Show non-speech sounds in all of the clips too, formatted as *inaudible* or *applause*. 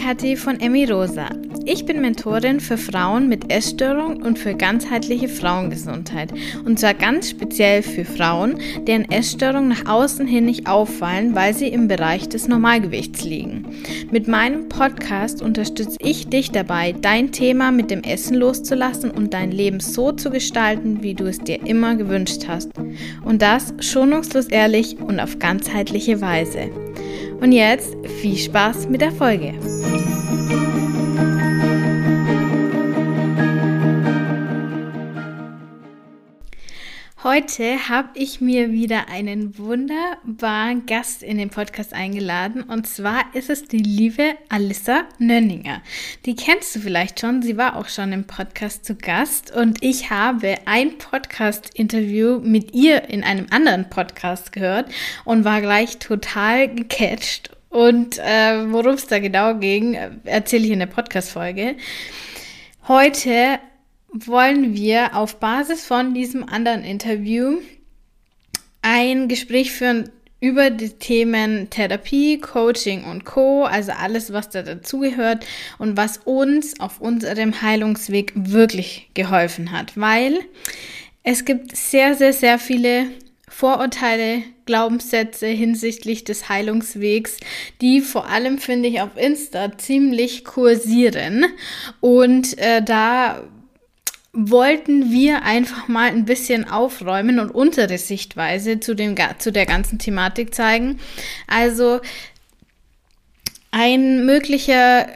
Kathi von Emmy Rosa. Ich bin Mentorin für Frauen mit Essstörung und für ganzheitliche Frauengesundheit. Und zwar ganz speziell für Frauen, deren Essstörungen nach außen hin nicht auffallen, weil sie im Bereich des Normalgewichts liegen. Mit meinem Podcast unterstütze ich dich dabei, dein Thema mit dem Essen loszulassen und dein Leben so zu gestalten, wie du es dir immer gewünscht hast. Und das schonungslos ehrlich und auf ganzheitliche Weise. Und jetzt viel Spaß mit der Folge. Heute habe ich mir wieder einen wunderbaren Gast in den Podcast eingeladen. Und zwar ist es die liebe Alissa Nönninger. Die kennst du vielleicht schon. Sie war auch schon im Podcast zu Gast. Und ich habe ein Podcast-Interview mit ihr in einem anderen Podcast gehört und war gleich total gecatcht. Und äh, worum es da genau ging, erzähle ich in der Podcast-Folge. Heute wollen wir auf Basis von diesem anderen Interview ein Gespräch führen über die Themen Therapie, Coaching und Co, also alles, was da dazugehört und was uns auf unserem Heilungsweg wirklich geholfen hat, weil es gibt sehr, sehr, sehr viele Vorurteile, Glaubenssätze hinsichtlich des Heilungswegs, die vor allem, finde ich, auf Insta ziemlich kursieren. Und äh, da wollten wir einfach mal ein bisschen aufräumen und unsere Sichtweise zu, dem, zu der ganzen Thematik zeigen. Also ein möglicher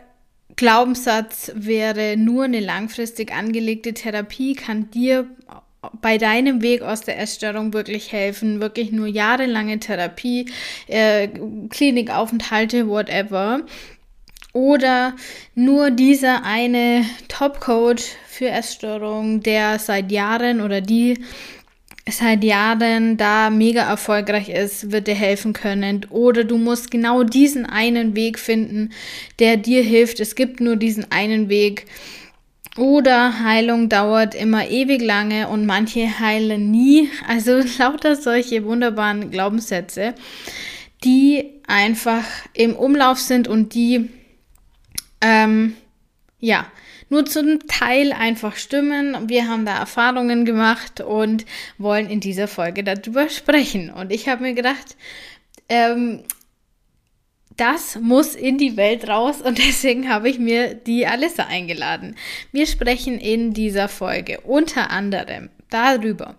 Glaubenssatz wäre, nur eine langfristig angelegte Therapie kann dir bei deinem Weg aus der Essstörung wirklich helfen, wirklich nur jahrelange Therapie, äh, Klinikaufenthalte, whatever. Oder nur dieser eine Top-Coach für Essstörungen, der seit Jahren oder die seit Jahren da mega erfolgreich ist, wird dir helfen können. Oder du musst genau diesen einen Weg finden, der dir hilft. Es gibt nur diesen einen Weg. Oder Heilung dauert immer ewig lange und manche heilen nie. Also *laughs* lauter solche wunderbaren Glaubenssätze, die einfach im Umlauf sind und die ähm, ja, nur zum Teil einfach stimmen. Wir haben da Erfahrungen gemacht und wollen in dieser Folge darüber sprechen. Und ich habe mir gedacht, ähm, das muss in die Welt raus und *laughs* deswegen habe ich mir die Alissa eingeladen. Wir sprechen in dieser Folge unter anderem darüber,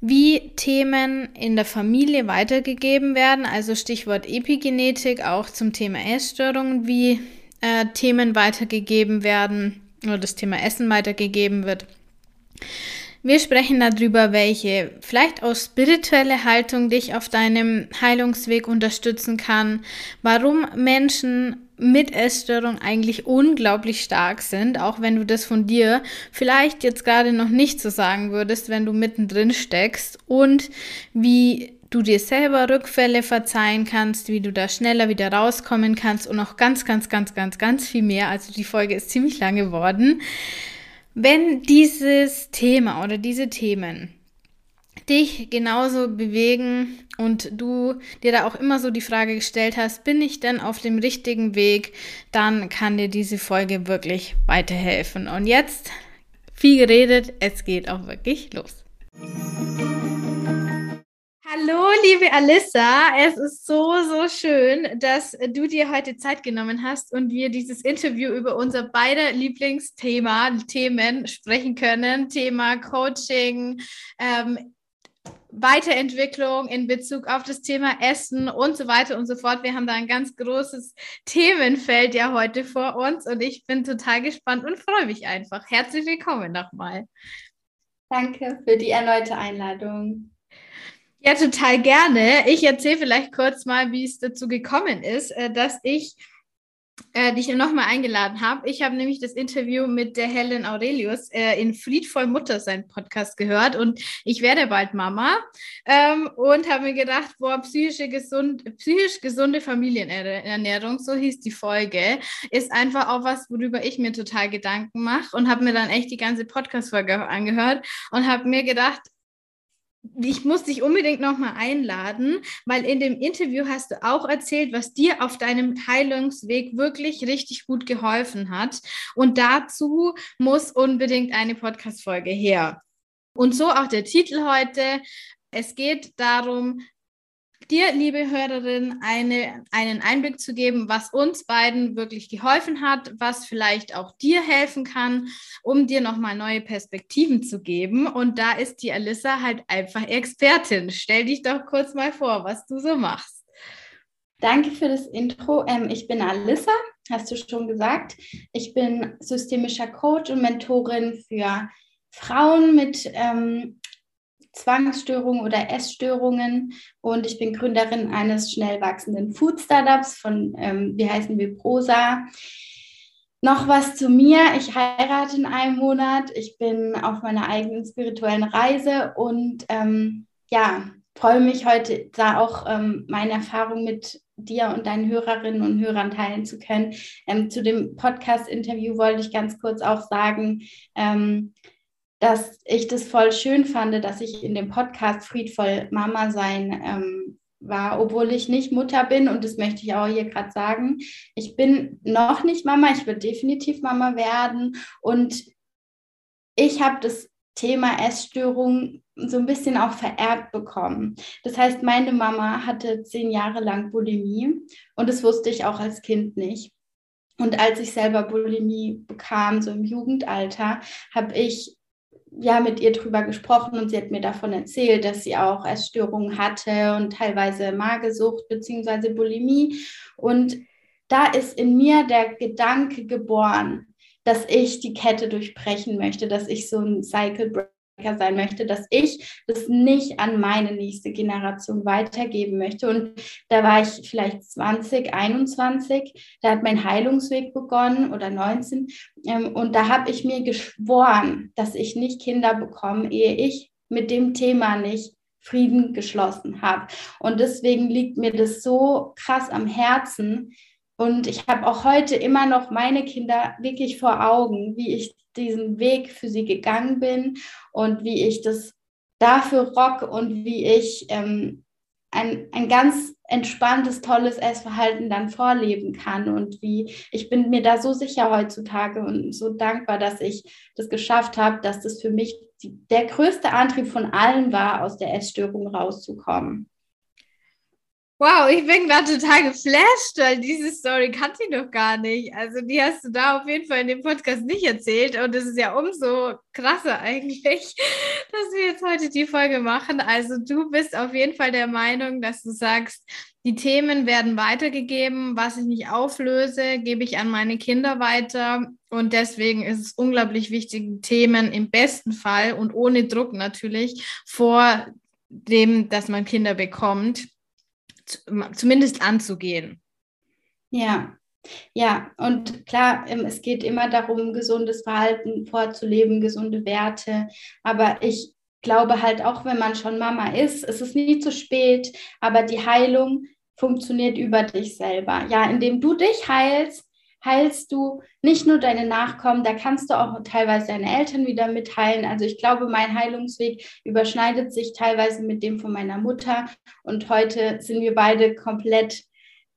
wie Themen in der Familie weitergegeben werden, also Stichwort Epigenetik, auch zum Thema Essstörungen, wie äh, Themen weitergegeben werden oder das Thema Essen weitergegeben wird. Wir sprechen darüber, welche vielleicht auch spirituelle Haltung dich auf deinem Heilungsweg unterstützen kann, warum Menschen mit Essstörung eigentlich unglaublich stark sind, auch wenn du das von dir vielleicht jetzt gerade noch nicht so sagen würdest, wenn du mittendrin steckst und wie du dir selber Rückfälle verzeihen kannst, wie du da schneller wieder rauskommen kannst und noch ganz, ganz, ganz, ganz, ganz viel mehr. Also die Folge ist ziemlich lang geworden. Wenn dieses Thema oder diese Themen dich genauso bewegen und du dir da auch immer so die Frage gestellt hast, bin ich denn auf dem richtigen Weg, dann kann dir diese Folge wirklich weiterhelfen. Und jetzt viel geredet, es geht auch wirklich los. Hallo, liebe Alissa. Es ist so, so schön, dass du dir heute Zeit genommen hast und wir dieses Interview über unser beide Lieblingsthema, Themen sprechen können. Thema Coaching, ähm, Weiterentwicklung in Bezug auf das Thema Essen und so weiter und so fort. Wir haben da ein ganz großes Themenfeld ja heute vor uns und ich bin total gespannt und freue mich einfach. Herzlich willkommen nochmal. Danke für die erneute Einladung. Ja, total gerne. Ich erzähle vielleicht kurz mal, wie es dazu gekommen ist, äh, dass ich äh, dich nochmal eingeladen habe. Ich habe nämlich das Interview mit der Helen Aurelius äh, in Friedvoll Mutter sein Podcast gehört und ich werde bald Mama ähm, und habe mir gedacht, boah, psychische gesund, psychisch gesunde Familienernährung, so hieß die Folge, ist einfach auch was, worüber ich mir total Gedanken mache und habe mir dann echt die ganze Podcast-Folge angehört und habe mir gedacht, ich muss dich unbedingt nochmal einladen, weil in dem Interview hast du auch erzählt, was dir auf deinem Heilungsweg wirklich richtig gut geholfen hat. Und dazu muss unbedingt eine Podcast-Folge her. Und so auch der Titel heute. Es geht darum, dir, liebe Hörerin, eine, einen Einblick zu geben, was uns beiden wirklich geholfen hat, was vielleicht auch dir helfen kann, um dir nochmal neue Perspektiven zu geben. Und da ist die Alissa halt einfach Expertin. Stell dich doch kurz mal vor, was du so machst. Danke für das Intro. Ähm, ich bin Alissa, hast du schon gesagt. Ich bin systemischer Coach und Mentorin für Frauen mit ähm, Zwangsstörungen oder Essstörungen und ich bin Gründerin eines schnell wachsenden Food Startups von, ähm, wie heißen wir, Prosa. Noch was zu mir. Ich heirate in einem Monat. Ich bin auf meiner eigenen spirituellen Reise und ähm, ja, freue mich heute da auch ähm, meine Erfahrung mit dir und deinen Hörerinnen und Hörern teilen zu können. Ähm, zu dem Podcast-Interview wollte ich ganz kurz auch sagen, ähm, dass ich das voll schön fand, dass ich in dem Podcast Friedvoll Mama sein ähm, war, obwohl ich nicht Mutter bin und das möchte ich auch hier gerade sagen. Ich bin noch nicht Mama, ich würde definitiv Mama werden und ich habe das Thema Essstörung so ein bisschen auch vererbt bekommen. Das heißt, meine Mama hatte zehn Jahre lang Bulimie und das wusste ich auch als Kind nicht. Und als ich selber Bulimie bekam, so im Jugendalter, habe ich ja mit ihr drüber gesprochen und sie hat mir davon erzählt, dass sie auch Essstörungen hatte und teilweise Magersucht bzw. Bulimie. Und da ist in mir der Gedanke geboren, dass ich die Kette durchbrechen möchte, dass ich so ein Cycle sein möchte, dass ich das nicht an meine nächste Generation weitergeben möchte. Und da war ich vielleicht 20, 21, da hat mein Heilungsweg begonnen oder 19. Ähm, und da habe ich mir geschworen, dass ich nicht Kinder bekomme, ehe ich mit dem Thema nicht Frieden geschlossen habe. Und deswegen liegt mir das so krass am Herzen, und ich habe auch heute immer noch meine Kinder wirklich vor Augen, wie ich diesen Weg für sie gegangen bin und wie ich das dafür rock und wie ich ähm, ein, ein ganz entspanntes, tolles Essverhalten dann vorleben kann und wie ich bin mir da so sicher heutzutage und so dankbar, dass ich das geschafft habe, dass das für mich die, der größte Antrieb von allen war, aus der Essstörung rauszukommen. Wow, ich bin gerade total geflasht, weil diese Story kannte ich noch gar nicht. Also die hast du da auf jeden Fall in dem Podcast nicht erzählt und es ist ja umso krasser eigentlich, *laughs* dass wir jetzt heute die Folge machen. Also du bist auf jeden Fall der Meinung, dass du sagst, die Themen werden weitergegeben, was ich nicht auflöse, gebe ich an meine Kinder weiter und deswegen ist es unglaublich wichtig, Themen im besten Fall und ohne Druck natürlich vor dem, dass man Kinder bekommt, zumindest anzugehen. Ja, ja, und klar, ähm, es geht immer darum, gesundes Verhalten vorzuleben, gesunde Werte. Aber ich glaube halt auch, wenn man schon Mama ist, es ist nie zu spät, aber die Heilung funktioniert über dich selber. Ja, indem du dich heilst, heilst du nicht nur deine Nachkommen, da kannst du auch teilweise deine Eltern wieder mitteilen. Also ich glaube, mein Heilungsweg überschneidet sich teilweise mit dem von meiner Mutter und heute sind wir beide komplett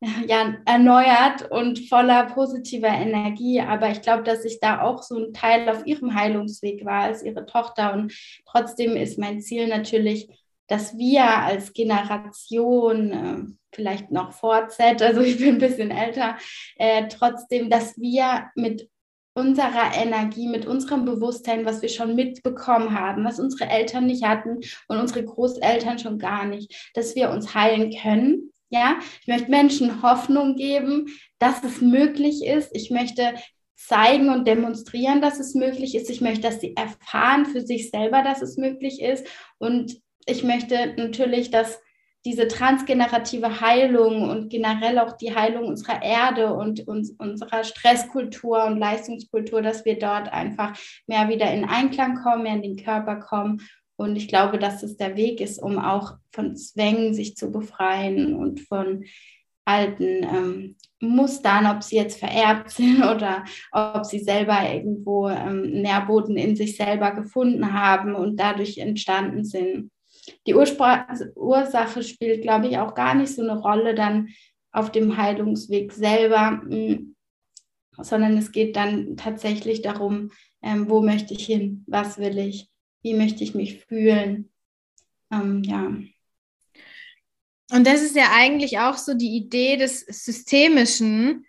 *laughs* ja, erneuert und voller positiver Energie. Aber ich glaube, dass ich da auch so ein Teil auf ihrem Heilungsweg war als ihre Tochter. Und trotzdem ist mein Ziel natürlich, dass wir als Generation, äh, vielleicht noch vor Z, also ich bin ein bisschen älter, äh, trotzdem, dass wir mit unserer Energie, mit unserem Bewusstsein, was wir schon mitbekommen haben, was unsere Eltern nicht hatten und unsere Großeltern schon gar nicht, dass wir uns heilen können. Ja, ich möchte Menschen Hoffnung geben, dass es möglich ist. Ich möchte zeigen und demonstrieren, dass es möglich ist. Ich möchte, dass sie erfahren für sich selber, dass es möglich ist. Und ich möchte natürlich, dass diese transgenerative Heilung und generell auch die Heilung unserer Erde und uns, unserer Stresskultur und Leistungskultur, dass wir dort einfach mehr wieder in Einklang kommen, mehr in den Körper kommen. Und ich glaube, dass es der Weg ist, um auch von Zwängen sich zu befreien und von alten ähm, Mustern, ob sie jetzt vererbt sind *laughs* oder ob sie selber irgendwo ähm, Nährboden in sich selber gefunden haben und dadurch entstanden sind. Die Urspr Ursache spielt, glaube ich, auch gar nicht so eine Rolle dann auf dem Heilungsweg selber, mm, sondern es geht dann tatsächlich darum, ähm, wo möchte ich hin, was will ich, wie möchte ich mich fühlen. Ähm, ja. Und das ist ja eigentlich auch so die Idee des systemischen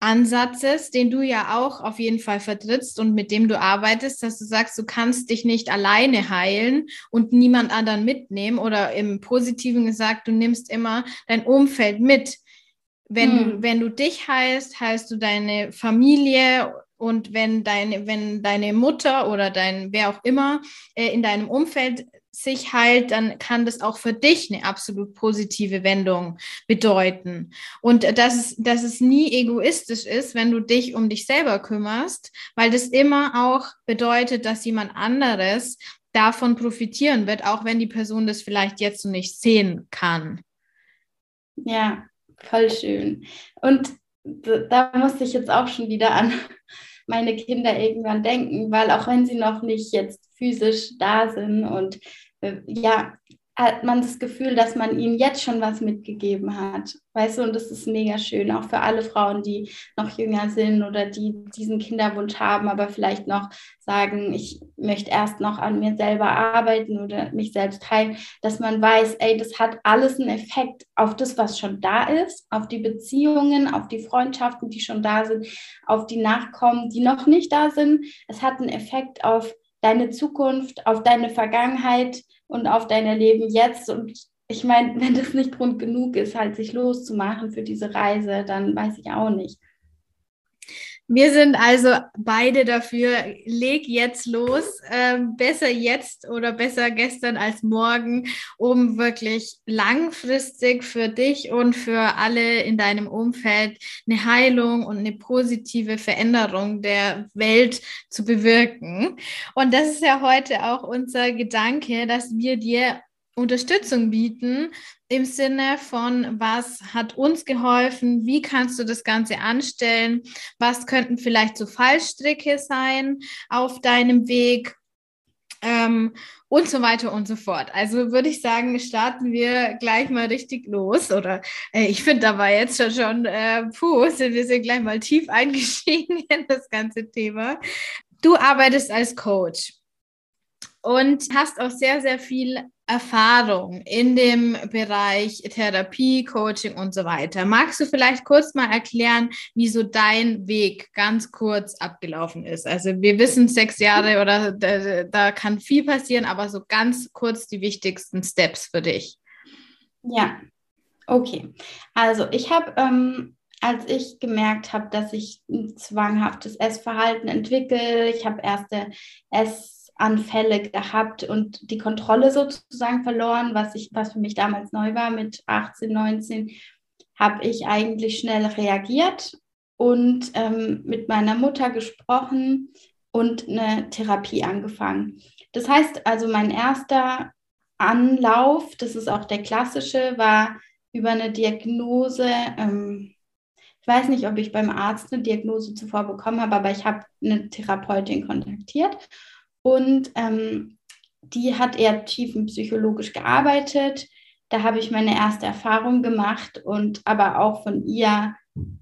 Ansatzes, den du ja auch auf jeden Fall vertrittst und mit dem du arbeitest, dass du sagst, du kannst dich nicht alleine heilen und niemand anderen mitnehmen oder im Positiven gesagt, du nimmst immer dein Umfeld mit. Wenn, hm. du, wenn du dich heilst, heilst du deine Familie und wenn deine, wenn deine Mutter oder dein wer auch immer äh, in deinem Umfeld sich heilt, dann kann das auch für dich eine absolut positive Wendung bedeuten. Und dass es, dass es nie egoistisch ist, wenn du dich um dich selber kümmerst, weil das immer auch bedeutet, dass jemand anderes davon profitieren wird, auch wenn die Person das vielleicht jetzt so nicht sehen kann. Ja, voll schön. Und da musste ich jetzt auch schon wieder an *laughs* meine Kinder irgendwann denken, weil auch wenn sie noch nicht jetzt physisch da sind und ja, hat man das Gefühl, dass man ihnen jetzt schon was mitgegeben hat. Weißt du, und das ist mega schön, auch für alle Frauen, die noch jünger sind oder die diesen Kinderwunsch haben, aber vielleicht noch sagen, ich möchte erst noch an mir selber arbeiten oder mich selbst heilen, dass man weiß, ey, das hat alles einen Effekt auf das, was schon da ist, auf die Beziehungen, auf die Freundschaften, die schon da sind, auf die Nachkommen, die noch nicht da sind. Es hat einen Effekt auf deine Zukunft, auf deine Vergangenheit und auf dein Leben jetzt. Und ich meine, *laughs* wenn das nicht Grund genug ist, halt sich loszumachen für diese Reise, dann weiß ich auch nicht. Wir sind also beide dafür, leg jetzt los, äh, besser jetzt oder besser gestern als morgen, um wirklich langfristig für dich und für alle in deinem Umfeld eine Heilung und eine positive Veränderung der Welt zu bewirken. Und das ist ja heute auch unser Gedanke, dass wir dir Unterstützung bieten im Sinne von, was hat uns geholfen, wie kannst du das Ganze anstellen, was könnten vielleicht so Fallstricke sein auf deinem Weg ähm, und so weiter und so fort. Also würde ich sagen, starten wir gleich mal richtig los. Oder äh, ich finde da war jetzt schon, schon äh, puh, sind wir sind gleich mal tief eingestiegen *laughs* in das ganze Thema. Du arbeitest als Coach und hast auch sehr, sehr viel Erfahrung in dem Bereich Therapie, Coaching und so weiter. Magst du vielleicht kurz mal erklären, wie so dein Weg ganz kurz abgelaufen ist? Also wir wissen sechs Jahre oder da, da kann viel passieren, aber so ganz kurz die wichtigsten Steps für dich. Ja, okay. Also ich habe ähm, als ich gemerkt habe, dass ich ein zwanghaftes Essverhalten entwickle, ich habe erste Ess Anfälle gehabt und die Kontrolle sozusagen verloren, was, ich, was für mich damals neu war mit 18, 19, habe ich eigentlich schnell reagiert und ähm, mit meiner Mutter gesprochen und eine Therapie angefangen. Das heißt also, mein erster Anlauf, das ist auch der klassische, war über eine Diagnose. Ähm, ich weiß nicht, ob ich beim Arzt eine Diagnose zuvor bekommen habe, aber ich habe eine Therapeutin kontaktiert und ähm, die hat eher tiefenpsychologisch gearbeitet. Da habe ich meine erste Erfahrung gemacht und aber auch von ihr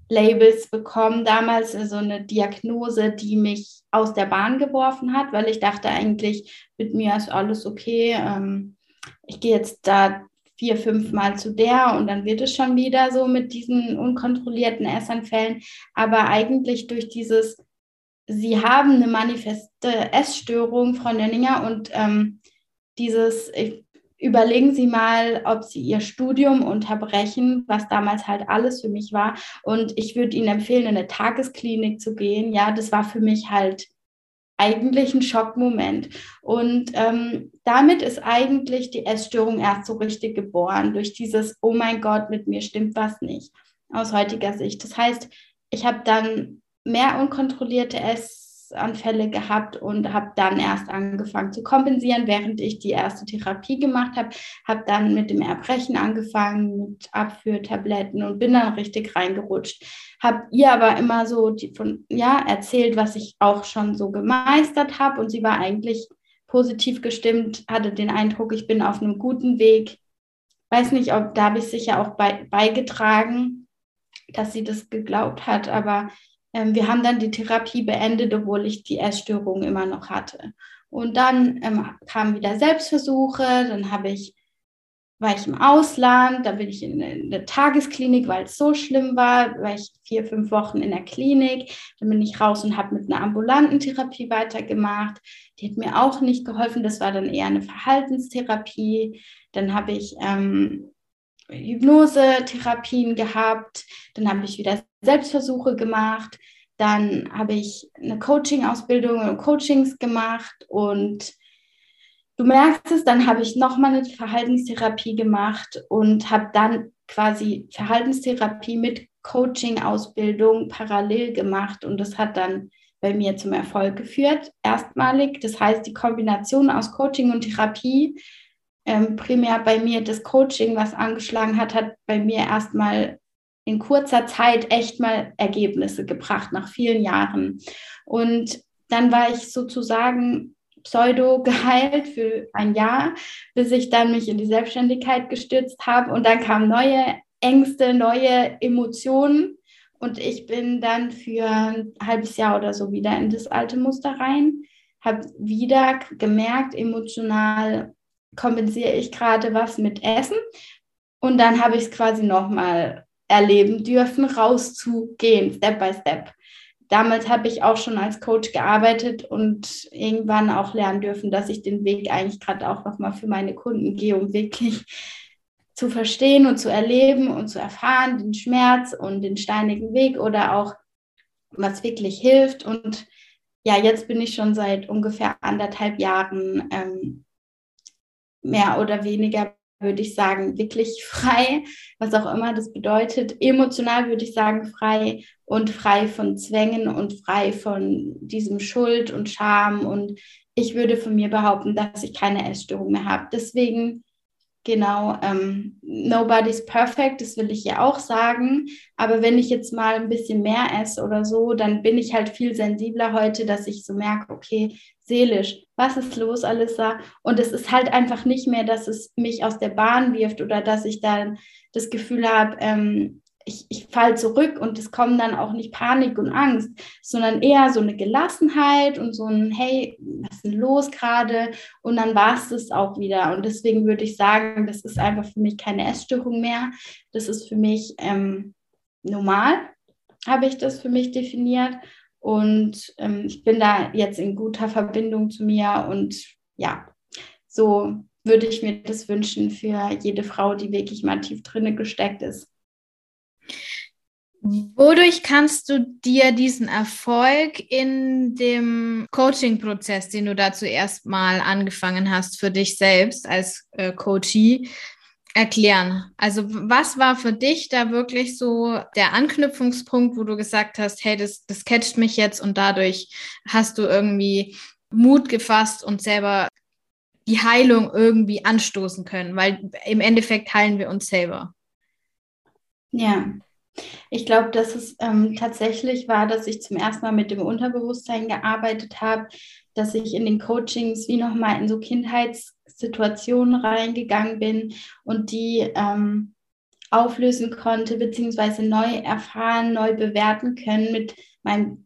Labels bekommen. Damals so also eine Diagnose, die mich aus der Bahn geworfen hat, weil ich dachte eigentlich, mit mir ist alles okay. Ähm, ich gehe jetzt da vier, fünf Mal zu der und dann wird es schon wieder so mit diesen unkontrollierten Essanfällen. Aber eigentlich durch dieses Sie haben eine manifeste Essstörung, Frau Nenninger, und ähm, dieses, überlegen Sie mal, ob Sie Ihr Studium unterbrechen, was damals halt alles für mich war. Und ich würde Ihnen empfehlen, in eine Tagesklinik zu gehen. Ja, das war für mich halt eigentlich ein Schockmoment. Und ähm, damit ist eigentlich die Essstörung erst so richtig geboren, durch dieses, oh mein Gott, mit mir stimmt was nicht, aus heutiger Sicht. Das heißt, ich habe dann mehr unkontrollierte Essanfälle gehabt und habe dann erst angefangen zu kompensieren, während ich die erste Therapie gemacht habe. Habe dann mit dem Erbrechen angefangen, mit Abführtabletten und bin dann richtig reingerutscht. Habe ihr aber immer so die, von, ja, erzählt, was ich auch schon so gemeistert habe und sie war eigentlich positiv gestimmt, hatte den Eindruck, ich bin auf einem guten Weg. Weiß nicht, ob da habe ich sicher auch bei, beigetragen, dass sie das geglaubt hat, aber wir haben dann die Therapie beendet, obwohl ich die Essstörung immer noch hatte. Und dann ähm, kamen wieder Selbstversuche, dann habe ich war ich im Ausland, da bin ich in eine Tagesklinik, weil es so schlimm war, war ich vier, fünf Wochen in der Klinik, dann bin ich raus und habe mit einer ambulanten Therapie weitergemacht. Die hat mir auch nicht geholfen, das war dann eher eine Verhaltenstherapie. Dann habe ich ähm, Hypnosetherapien gehabt, dann habe ich wieder Selbstversuche gemacht, dann habe ich eine Coaching-Ausbildung und Coachings gemacht. Und du merkst es, dann habe ich nochmal eine Verhaltenstherapie gemacht und habe dann quasi Verhaltenstherapie mit Coaching-Ausbildung parallel gemacht. Und das hat dann bei mir zum Erfolg geführt, erstmalig. Das heißt, die Kombination aus Coaching und Therapie, ähm, primär bei mir das Coaching, was angeschlagen hat, hat bei mir erstmal in kurzer Zeit echt mal Ergebnisse gebracht, nach vielen Jahren. Und dann war ich sozusagen pseudo geheilt für ein Jahr, bis ich dann mich in die Selbstständigkeit gestürzt habe. Und dann kamen neue Ängste, neue Emotionen. Und ich bin dann für ein halbes Jahr oder so wieder in das alte Muster rein, habe wieder gemerkt, emotional kompensiere ich gerade was mit Essen. Und dann habe ich es quasi nochmal erleben dürfen, rauszugehen, Step by Step damals habe ich auch schon als Coach gearbeitet und irgendwann auch lernen dürfen, dass ich den Weg eigentlich gerade auch nochmal für meine Kunden gehe, um wirklich zu verstehen und zu erleben und zu erfahren, den Schmerz und den steinigen Weg oder auch, was wirklich hilft. Und ja, jetzt bin ich schon seit ungefähr anderthalb Jahren ähm, mehr oder weniger würde ich sagen, wirklich *laughs* frei, was auch immer das bedeutet. Emotional würde ich sagen, frei und frei von Zwängen und frei von diesem Schuld und Scham. Und ich würde von mir behaupten, dass ich keine Essstörung mehr habe. Deswegen Genau, ähm, nobody's perfect, das will ich ja auch sagen. Aber wenn ich jetzt mal ein bisschen mehr esse oder so, dann bin ich halt viel sensibler heute, dass ich so merke, okay, seelisch, was ist los, Alissa? Und es ist halt einfach nicht mehr, dass es mich aus der Bahn wirft oder dass ich dann das Gefühl habe, ähm, ich, ich falle zurück und es kommen dann auch nicht Panik und Angst, sondern eher so eine Gelassenheit und so ein, hey, was ist denn los gerade? Und dann war es das auch wieder. Und deswegen würde ich sagen, das ist einfach für mich keine Essstörung mehr. Das ist für mich ähm, normal, habe ich das für mich definiert. Und ähm, ich bin da jetzt in guter Verbindung zu mir und ja, so würde ich mir das wünschen für jede Frau, die wirklich mal tief drinne gesteckt ist. Wodurch kannst du dir diesen Erfolg in dem Coaching-Prozess, den du da zuerst mal angefangen hast, für dich selbst als äh, Coachie erklären? Also was war für dich da wirklich so der Anknüpfungspunkt, wo du gesagt hast, hey, das, das catcht mich jetzt und dadurch hast du irgendwie Mut gefasst und selber die Heilung irgendwie anstoßen können, weil im Endeffekt heilen wir uns selber. Ja, ich glaube, dass es ähm, tatsächlich war, dass ich zum ersten Mal mit dem Unterbewusstsein gearbeitet habe, dass ich in den Coachings wie nochmal in so Kindheitssituationen reingegangen bin und die ähm, auflösen konnte, beziehungsweise neu erfahren, neu bewerten können mit meinem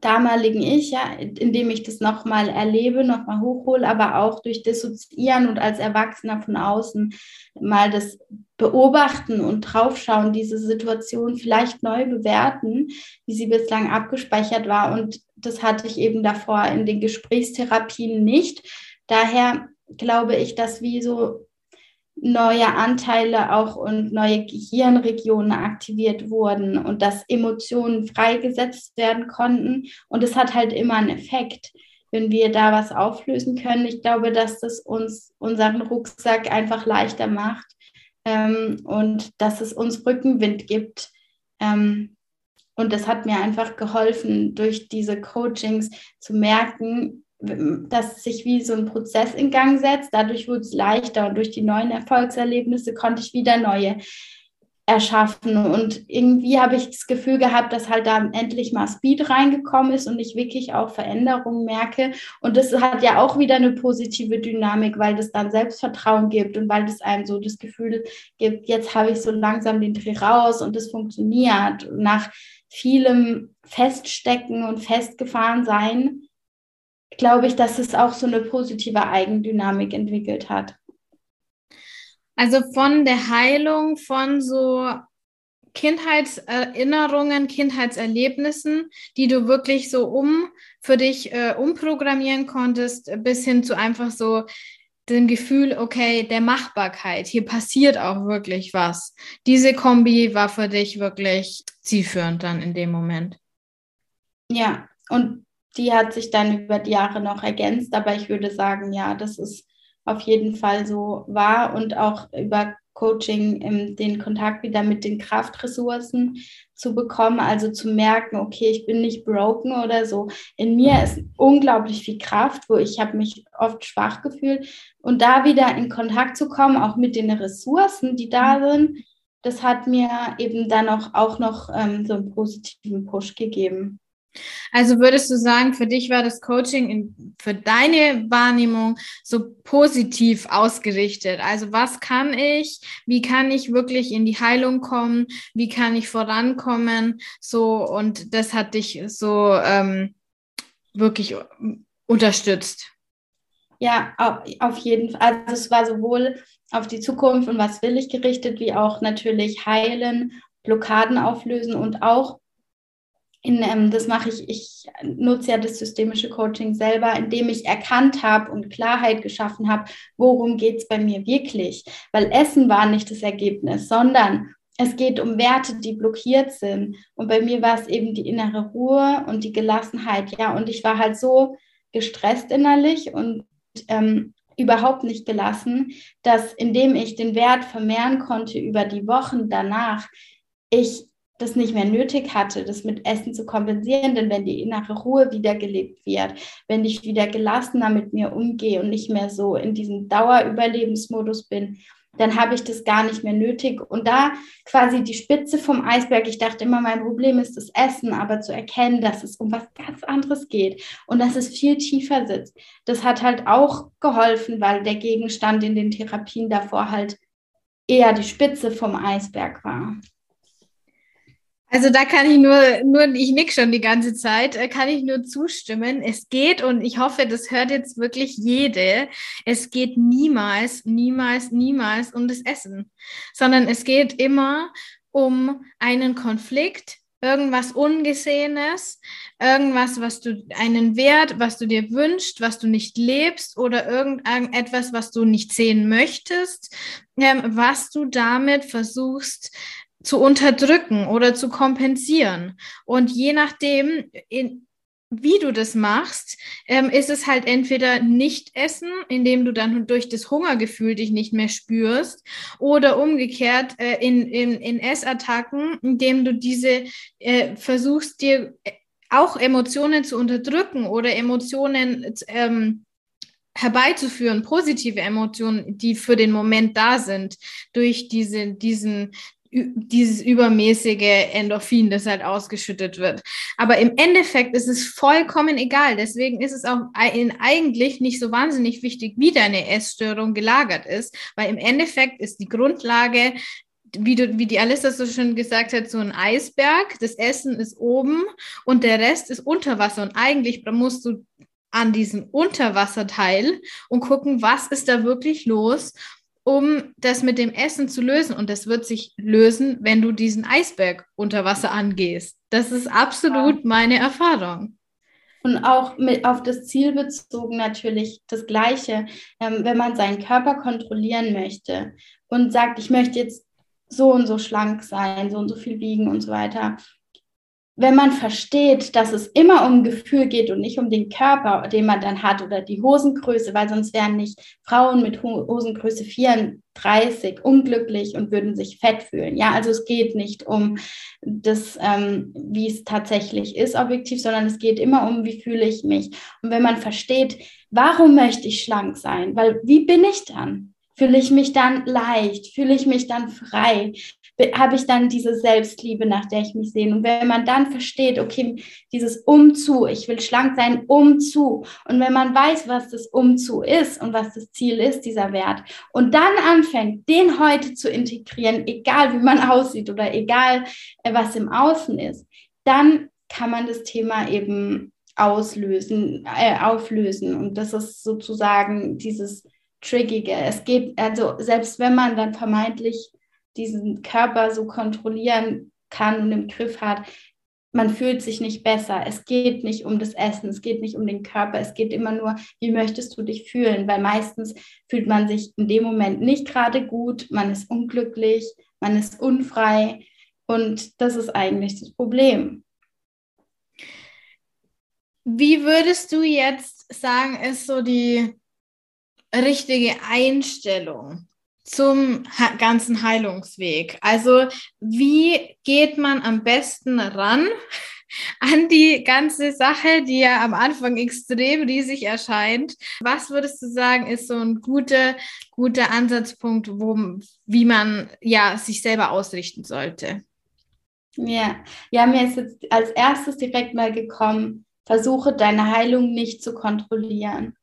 damaligen Ich, ja, indem ich das nochmal erlebe, nochmal hochhole, aber auch durch Dissoziieren und als Erwachsener von außen mal das beobachten und draufschauen, diese Situation vielleicht neu bewerten, wie sie bislang abgespeichert war. Und das hatte ich eben davor in den Gesprächstherapien nicht. Daher glaube ich, dass wie so neue Anteile auch und neue Gehirnregionen aktiviert wurden und dass Emotionen freigesetzt werden konnten. Und es hat halt immer einen Effekt, wenn wir da was auflösen können. Ich glaube, dass das uns unseren Rucksack einfach leichter macht ähm, und dass es uns Rückenwind gibt. Ähm, und das hat mir einfach geholfen, durch diese Coachings zu merken, dass sich wie so ein Prozess in Gang setzt. Dadurch wurde es leichter und durch die neuen Erfolgserlebnisse konnte ich wieder neue erschaffen. Und irgendwie habe ich das Gefühl gehabt, dass halt da endlich mal Speed reingekommen ist und ich wirklich auch Veränderungen merke. Und das hat ja auch wieder eine positive Dynamik, weil das dann Selbstvertrauen gibt und weil das einem so das Gefühl gibt, jetzt habe ich so langsam den Dreh raus und das funktioniert. Nach vielem Feststecken und festgefahren sein, glaube ich, dass es auch so eine positive Eigendynamik entwickelt hat. Also von der Heilung von so Kindheitserinnerungen, Kindheitserlebnissen, die du wirklich so um für dich äh, umprogrammieren konntest, bis hin zu einfach so dem Gefühl, okay, der Machbarkeit, hier passiert auch wirklich was. Diese Kombi war für dich wirklich zielführend dann in dem Moment. Ja, und die hat sich dann über die Jahre noch ergänzt, aber ich würde sagen, ja, das ist auf jeden Fall so wahr und auch über Coaching ähm, den Kontakt wieder mit den Kraftressourcen zu bekommen, also zu merken, okay, ich bin nicht broken oder so. In mir ist unglaublich viel Kraft, wo ich habe mich oft schwach gefühlt und da wieder in Kontakt zu kommen, auch mit den Ressourcen, die da sind, das hat mir eben dann auch, auch noch ähm, so einen positiven Push gegeben. Also würdest du sagen, für dich war das Coaching in, für deine Wahrnehmung so positiv ausgerichtet? Also was kann ich, wie kann ich wirklich in die Heilung kommen, wie kann ich vorankommen? So und das hat dich so ähm, wirklich unterstützt. Ja, auf jeden Fall. Also es war sowohl auf die Zukunft und was will ich gerichtet, wie auch natürlich heilen, Blockaden auflösen und auch in, ähm, das mache ich, ich nutze ja das systemische Coaching selber, indem ich erkannt habe und Klarheit geschaffen habe, worum geht es bei mir wirklich. Weil Essen war nicht das Ergebnis, sondern es geht um Werte, die blockiert sind. Und bei mir war es eben die innere Ruhe und die Gelassenheit, ja. Und ich war halt so gestresst innerlich und ähm, überhaupt nicht gelassen, dass indem ich den Wert vermehren konnte über die Wochen danach, ich das nicht mehr nötig hatte, das mit Essen zu kompensieren, denn wenn die innere Ruhe wiedergelebt wird, wenn ich wieder gelassener mit mir umgehe und nicht mehr so in diesem Dauerüberlebensmodus bin, dann habe ich das gar nicht mehr nötig. Und da quasi die Spitze vom Eisberg, ich dachte immer, mein Problem ist das Essen, aber zu erkennen, dass es um was ganz anderes geht und dass es viel tiefer sitzt, das hat halt auch geholfen, weil der Gegenstand in den Therapien davor halt eher die Spitze vom Eisberg war. Also da kann ich nur, nur ich nick schon die ganze Zeit, äh, kann ich nur zustimmen. Es geht und ich hoffe, das hört jetzt wirklich jede. Es geht niemals, niemals, niemals um das Essen, sondern es geht immer um einen Konflikt, irgendwas Ungesehenes, irgendwas, was du, einen Wert, was du dir wünschst, was du nicht lebst oder irgendetwas, was du nicht sehen möchtest, ähm, was du damit versuchst zu unterdrücken oder zu kompensieren. Und je nachdem, in, wie du das machst, ähm, ist es halt entweder nicht essen, indem du dann durch das Hungergefühl dich nicht mehr spürst, oder umgekehrt äh, in, in, in Essattacken, indem du diese äh, versuchst, dir auch Emotionen zu unterdrücken oder Emotionen ähm, herbeizuführen, positive Emotionen, die für den Moment da sind, durch diese, diesen dieses übermäßige Endorphin, das halt ausgeschüttet wird. Aber im Endeffekt ist es vollkommen egal. Deswegen ist es auch eigentlich nicht so wahnsinnig wichtig, wie deine Essstörung gelagert ist, weil im Endeffekt ist die Grundlage wie, du, wie die Alissa so schön gesagt hat, so ein Eisberg. Das Essen ist oben und der Rest ist unter Wasser. Und eigentlich musst du an diesem Unterwasserteil und gucken, was ist da wirklich los um das mit dem Essen zu lösen. Und das wird sich lösen, wenn du diesen Eisberg unter Wasser angehst. Das ist absolut ja. meine Erfahrung. Und auch mit, auf das Ziel bezogen natürlich das Gleiche. Ähm, wenn man seinen Körper kontrollieren möchte und sagt, ich möchte jetzt so und so schlank sein, so und so viel wiegen und so weiter, wenn man versteht, dass es immer um Gefühl geht und nicht um den Körper, den man dann hat oder die Hosengröße, weil sonst wären nicht Frauen mit Hosengröße 34 unglücklich und würden sich fett fühlen. Ja, also es geht nicht um das, ähm, wie es tatsächlich ist, objektiv, sondern es geht immer um, wie fühle ich mich. Und wenn man versteht, warum möchte ich schlank sein? Weil wie bin ich dann? Fühle ich mich dann leicht? Fühle ich mich dann frei? Habe ich dann diese Selbstliebe, nach der ich mich sehne. Und wenn man dann versteht, okay, dieses Umzu, ich will schlank sein, Umzu. Und wenn man weiß, was das Umzu ist und was das Ziel ist, dieser Wert, und dann anfängt, den heute zu integrieren, egal wie man *laughs* aussieht oder egal, äh, was im Außen ist, dann kann man das Thema eben auslösen, äh, auflösen. Und das ist sozusagen dieses Triggige. Es geht, also selbst wenn man dann vermeintlich diesen Körper so kontrollieren kann und im Griff hat, man fühlt sich nicht besser. Es geht nicht um das Essen, es geht nicht um den Körper, es geht immer nur, wie möchtest du dich fühlen? Weil meistens fühlt man sich in dem Moment nicht gerade gut, man ist unglücklich, man ist unfrei und das ist eigentlich das Problem. Wie würdest du jetzt sagen, ist so die richtige Einstellung zum ganzen Heilungsweg? Also wie geht man am besten ran *laughs* an die ganze Sache, die ja am Anfang extrem riesig erscheint? Was würdest du sagen, ist so ein guter, guter Ansatzpunkt, wo, wie man ja sich selber ausrichten sollte? Ja, ja, mir ist jetzt als erstes direkt mal gekommen, versuche deine Heilung nicht zu kontrollieren.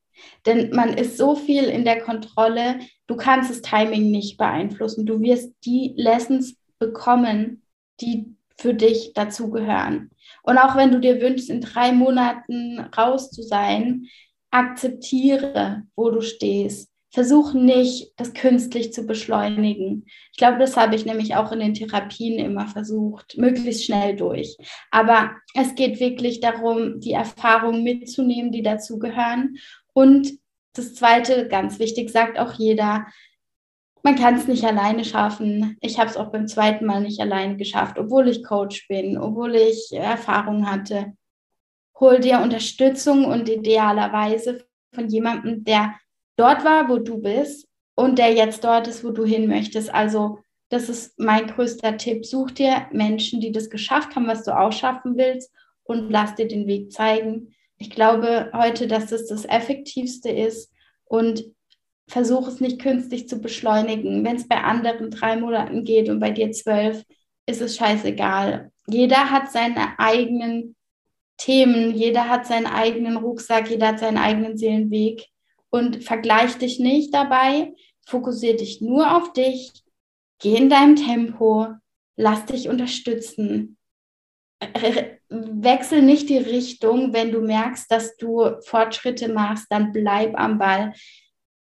Denn man ist so viel in der Kontrolle, du kannst das Timing nicht beeinflussen. Du wirst die Lessons bekommen, die für dich dazugehören. Und auch wenn du dir wünschst, in drei Monaten raus zu sein, akzeptiere, wo du stehst versuch nicht, das künstlich zu beschleunigen. Ich glaube, das habe ich nämlich auch in den Therapien immer versucht, möglichst schnell durch. Aber es geht wirklich darum, die Erfahrungen mitzunehmen, die dazugehören. Und das Zweite, ganz wichtig, sagt auch jeder, man kann es nicht alleine schaffen. Ich habe es auch beim zweiten Mal nicht alleine geschafft, obwohl ich Coach bin, obwohl ich Erfahrung hatte. Hol dir Unterstützung und idealerweise von jemandem, der dort war, wo du bist und der jetzt dort ist, wo du hin möchtest. Also das ist mein größter Tipp. Such dir Menschen, die das geschafft haben, was du auch schaffen willst und lass dir den Weg zeigen. Ich glaube heute, dass das das Effektivste ist und versuch es nicht künstlich zu beschleunigen. Wenn es bei anderen drei Monaten geht und bei dir zwölf, ist es scheißegal. Jeder hat seine eigenen Themen, jeder hat seinen eigenen Rucksack, jeder hat seinen eigenen Seelenweg und vergleich dich nicht dabei. Fokussiere dich nur auf dich. Geh in deinem Tempo. Lass dich unterstützen. *laughs* Wechsel nicht die Richtung, wenn du merkst, dass du Fortschritte machst, dann bleib am Ball.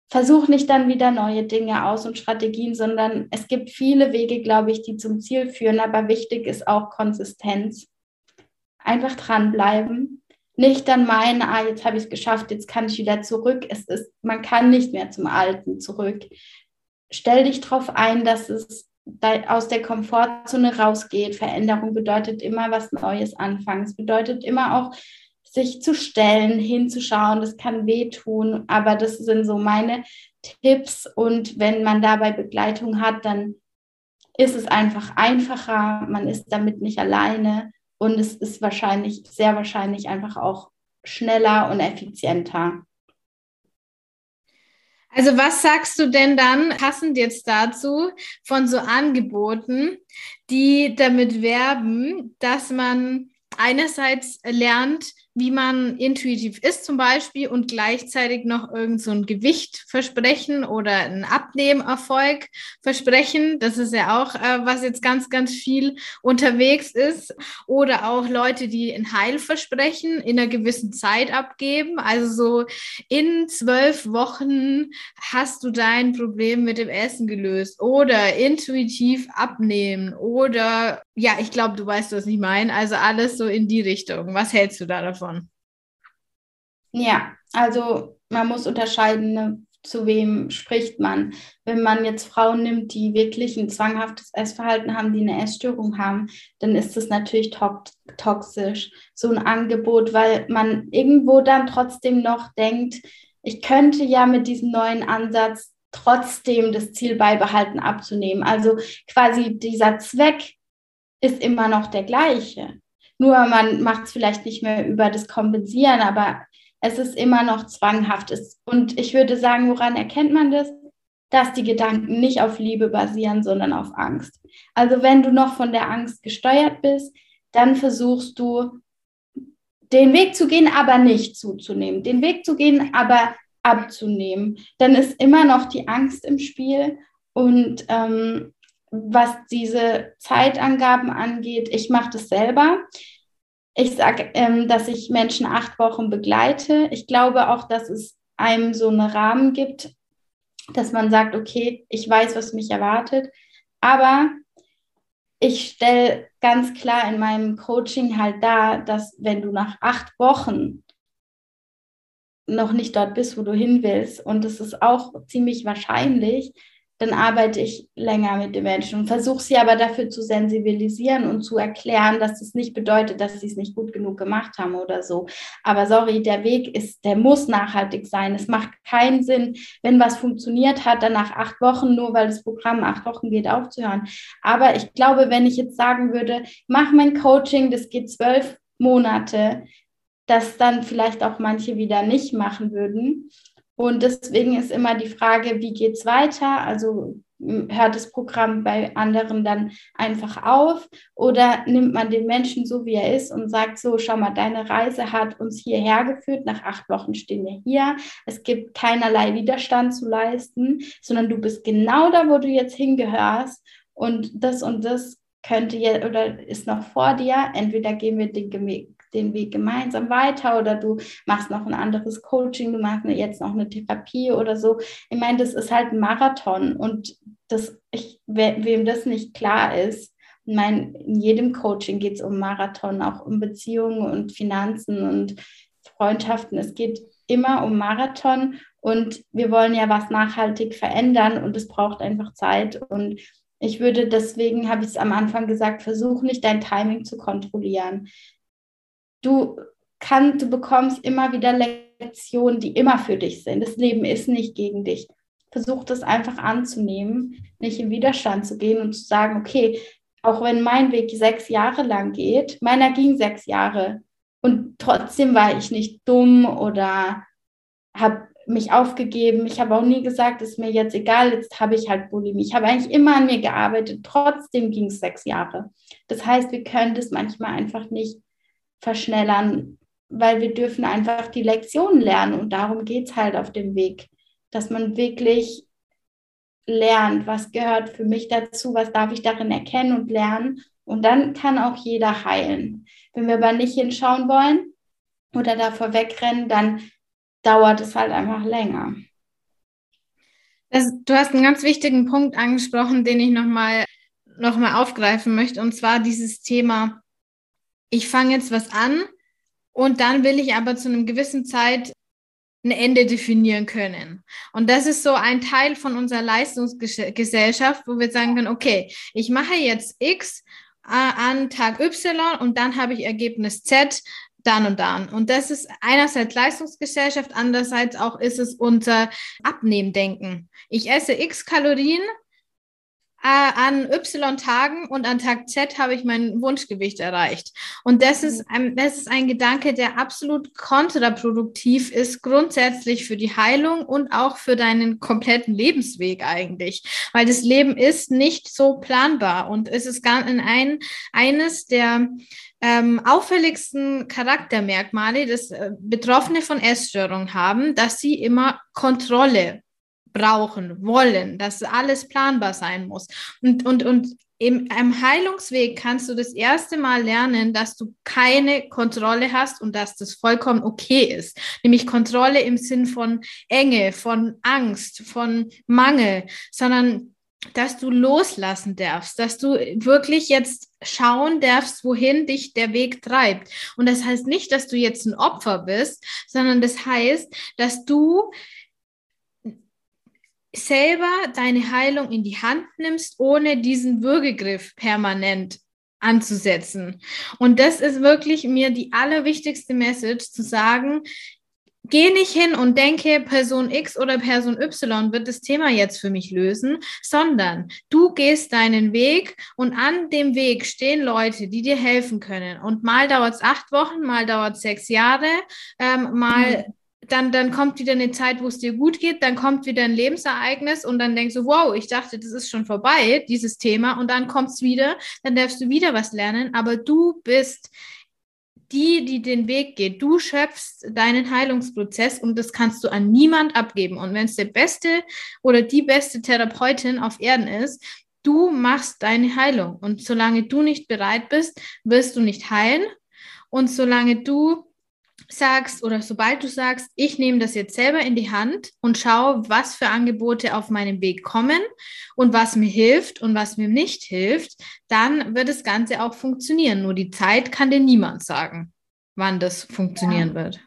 Versuch nicht dann wieder neue Dinge aus und Strategien, sondern es gibt viele Wege, glaube ich, die zum Ziel führen, aber wichtig ist auch Konsistenz. Einfach dranbleiben nicht dann meinen, ah, jetzt habe ich es geschafft, jetzt kann ich wieder zurück. Es ist, man kann nicht mehr zum Alten zurück. Stell dich darauf ein, dass es aus der Komfortzone rausgeht. Veränderung bedeutet immer was Neues anfangen. Es bedeutet immer auch, sich zu stellen, hinzuschauen. Das kann wehtun, aber das sind so meine Tipps. Und wenn man dabei Begleitung hat, dann ist es einfach einfacher. Man ist damit nicht alleine. Und es ist wahrscheinlich, sehr wahrscheinlich einfach auch schneller und effizienter. Also was sagst du denn dann passend jetzt dazu von so Angeboten, die damit werben, dass man einerseits lernt, wie man intuitiv ist zum Beispiel und gleichzeitig noch irgend so ein Gewicht versprechen oder ein Abnehmerfolg versprechen. Das ist ja auch, äh, was jetzt ganz, ganz viel unterwegs ist. Oder auch Leute, die ein Heilversprechen in einer gewissen Zeit abgeben. Also so in zwölf Wochen hast du dein Problem mit dem Essen gelöst oder intuitiv abnehmen oder ja, ich glaube, du weißt, was ich meine. Also alles so in die Richtung. Was hältst du da davon? Ja, also man muss unterscheiden, ne, zu wem spricht man. Wenn man jetzt Frauen nimmt, die wirklich ein zwanghaftes Essverhalten haben, die eine Essstörung haben, dann ist das natürlich to toxisch, so ein Angebot, weil man irgendwo dann trotzdem noch denkt, ich könnte ja mit diesem neuen Ansatz trotzdem das Ziel beibehalten, abzunehmen. Also quasi dieser Zweck ist immer noch der gleiche. Nur man macht es vielleicht nicht mehr über das Kompensieren, aber es ist immer noch zwanghaft. Und ich würde sagen, woran erkennt man das? dass die Gedanken nicht auf Liebe basieren, sondern auf Angst. Also wenn du noch von der Angst gesteuert bist, dann versuchst du den Weg zu gehen, aber nicht zuzunehmen. Den Weg zu gehen, aber abzunehmen. Dann ist immer noch die Angst im Spiel. Und ähm, was diese Zeitangaben angeht, ich mache das selber. Ich sage, ähm, dass ich Menschen acht Wochen begleite. Ich glaube auch, dass es einem so einen Rahmen gibt, dass man sagt, okay, ich weiß, was mich erwartet. Aber ich stelle ganz klar in meinem Coaching halt dar, dass wenn du nach acht Wochen noch nicht dort bist, wo du hin willst, und es ist auch ziemlich wahrscheinlich, dann arbeite ich länger mit den Menschen und versuche sie aber dafür zu sensibilisieren und zu erklären, dass das nicht bedeutet, dass sie es nicht gut genug gemacht haben oder so. Aber sorry, der Weg ist, der muss nachhaltig sein. Es macht keinen Sinn, wenn was funktioniert hat, dann nach acht Wochen, nur weil das Programm acht Wochen geht, aufzuhören. Aber ich glaube, wenn ich jetzt sagen würde, mach mein Coaching, das geht zwölf Monate, dass dann vielleicht auch manche wieder nicht machen würden. Und deswegen ist immer die Frage, wie geht es weiter? Also hört das Programm bei anderen dann einfach auf? Oder nimmt man den Menschen so, wie er ist und sagt so, schau mal, deine Reise hat uns hierher geführt, nach acht Wochen stehen wir hier, es gibt keinerlei Widerstand zu leisten, sondern du bist genau da, wo du jetzt hingehörst. Und das und das könnte jetzt oder ist noch vor dir, entweder gehen wir den den Weg gemeinsam weiter oder du machst noch ein anderes Coaching, du machst jetzt noch eine Therapie oder so. Ich meine, das ist halt ein Marathon und das, ich, wem das nicht klar ist, ich meine, in jedem Coaching geht es um Marathon, auch um Beziehungen und Finanzen und Freundschaften. Es geht immer um Marathon und wir wollen ja was nachhaltig verändern und es braucht einfach Zeit und ich würde deswegen, habe ich es am Anfang gesagt, versuch nicht dein Timing zu kontrollieren du kannst, du bekommst immer wieder Lektionen, die immer für dich sind. Das Leben ist nicht gegen dich. Versuch das einfach anzunehmen, nicht in Widerstand zu gehen und zu sagen, okay, auch wenn mein Weg sechs Jahre lang geht, meiner ging sechs Jahre und trotzdem war ich nicht dumm oder habe mich aufgegeben. Ich habe auch nie gesagt, ist mir jetzt egal, jetzt habe ich halt Bulimie. Ich habe eigentlich immer an mir gearbeitet, trotzdem ging es sechs Jahre. Das heißt, wir können das manchmal einfach nicht verschnellern, weil wir dürfen einfach die Lektionen lernen und darum geht es halt auf dem Weg, dass man wirklich lernt, was gehört für mich dazu, was darf ich darin erkennen und lernen und dann kann auch jeder heilen. Wenn wir aber nicht hinschauen wollen oder davor wegrennen, dann dauert es halt einfach länger. Das, du hast einen ganz wichtigen Punkt angesprochen, den ich nochmal noch mal aufgreifen möchte, und zwar dieses Thema ich fange jetzt was an und dann will ich aber zu einem gewissen Zeit ein Ende definieren können. Und das ist so ein Teil von unserer Leistungsgesellschaft, wo wir sagen können, okay, ich mache jetzt X äh, an Tag Y und dann habe ich Ergebnis Z dann und dann. Und das ist einerseits Leistungsgesellschaft, andererseits auch ist es unser Abnehmdenken. Ich esse X Kalorien an Y Tagen und an Tag Z habe ich mein Wunschgewicht erreicht. Und das ist, mhm. ein, das ist ein Gedanke, der absolut kontraproduktiv ist, grundsätzlich für die Heilung und auch für deinen kompletten Lebensweg eigentlich. Weil das Leben ist nicht so planbar und es ist gar in ein, eines der ähm, auffälligsten Charaktermerkmale, dass äh, Betroffene von Essstörungen haben, dass sie immer Kontrolle brauchen, wollen, dass alles planbar sein muss. Und, und, und im, im Heilungsweg kannst du das erste Mal lernen, dass du keine Kontrolle hast und dass das vollkommen okay ist. Nämlich Kontrolle im Sinn von Enge, von Angst, von Mangel, sondern dass du loslassen darfst, dass du wirklich jetzt schauen darfst, wohin dich der Weg treibt. Und das heißt nicht, dass du jetzt ein Opfer bist, sondern das heißt, dass du selber deine Heilung in die Hand nimmst, ohne diesen Würgegriff permanent anzusetzen. Und das ist wirklich mir die allerwichtigste Message, zu sagen, geh nicht hin und denke, Person X oder Person Y wird das Thema jetzt für mich lösen, sondern du gehst deinen Weg und an dem Weg stehen Leute, die dir helfen können. Und mal dauert es acht Wochen, mal dauert es sechs Jahre, ähm, mal mhm dann, dann kommt wieder eine Zeit, wo es dir gut geht, dann kommt wieder ein Lebensereignis und dann denkst du, wow, ich dachte, das ist schon vorbei, dieses Thema, und dann kommt es wieder, dann darfst du wieder was lernen, aber du bist die, die den Weg geht. Du schöpfst deinen Heilungsprozess und das kannst du an niemand abgeben. Und wenn es der beste oder die beste Therapeutin auf Erden ist, du machst deine Heilung. Und solange du nicht bereit bist, wirst du nicht heilen. Und solange du sagst oder sobald du sagst, ich nehme das jetzt selber in die Hand und schaue, was für Angebote auf meinem Weg kommen und was mir hilft und was mir nicht hilft, dann wird das Ganze auch funktionieren. Nur die Zeit kann dir niemand sagen, wann das funktionieren ja. wird.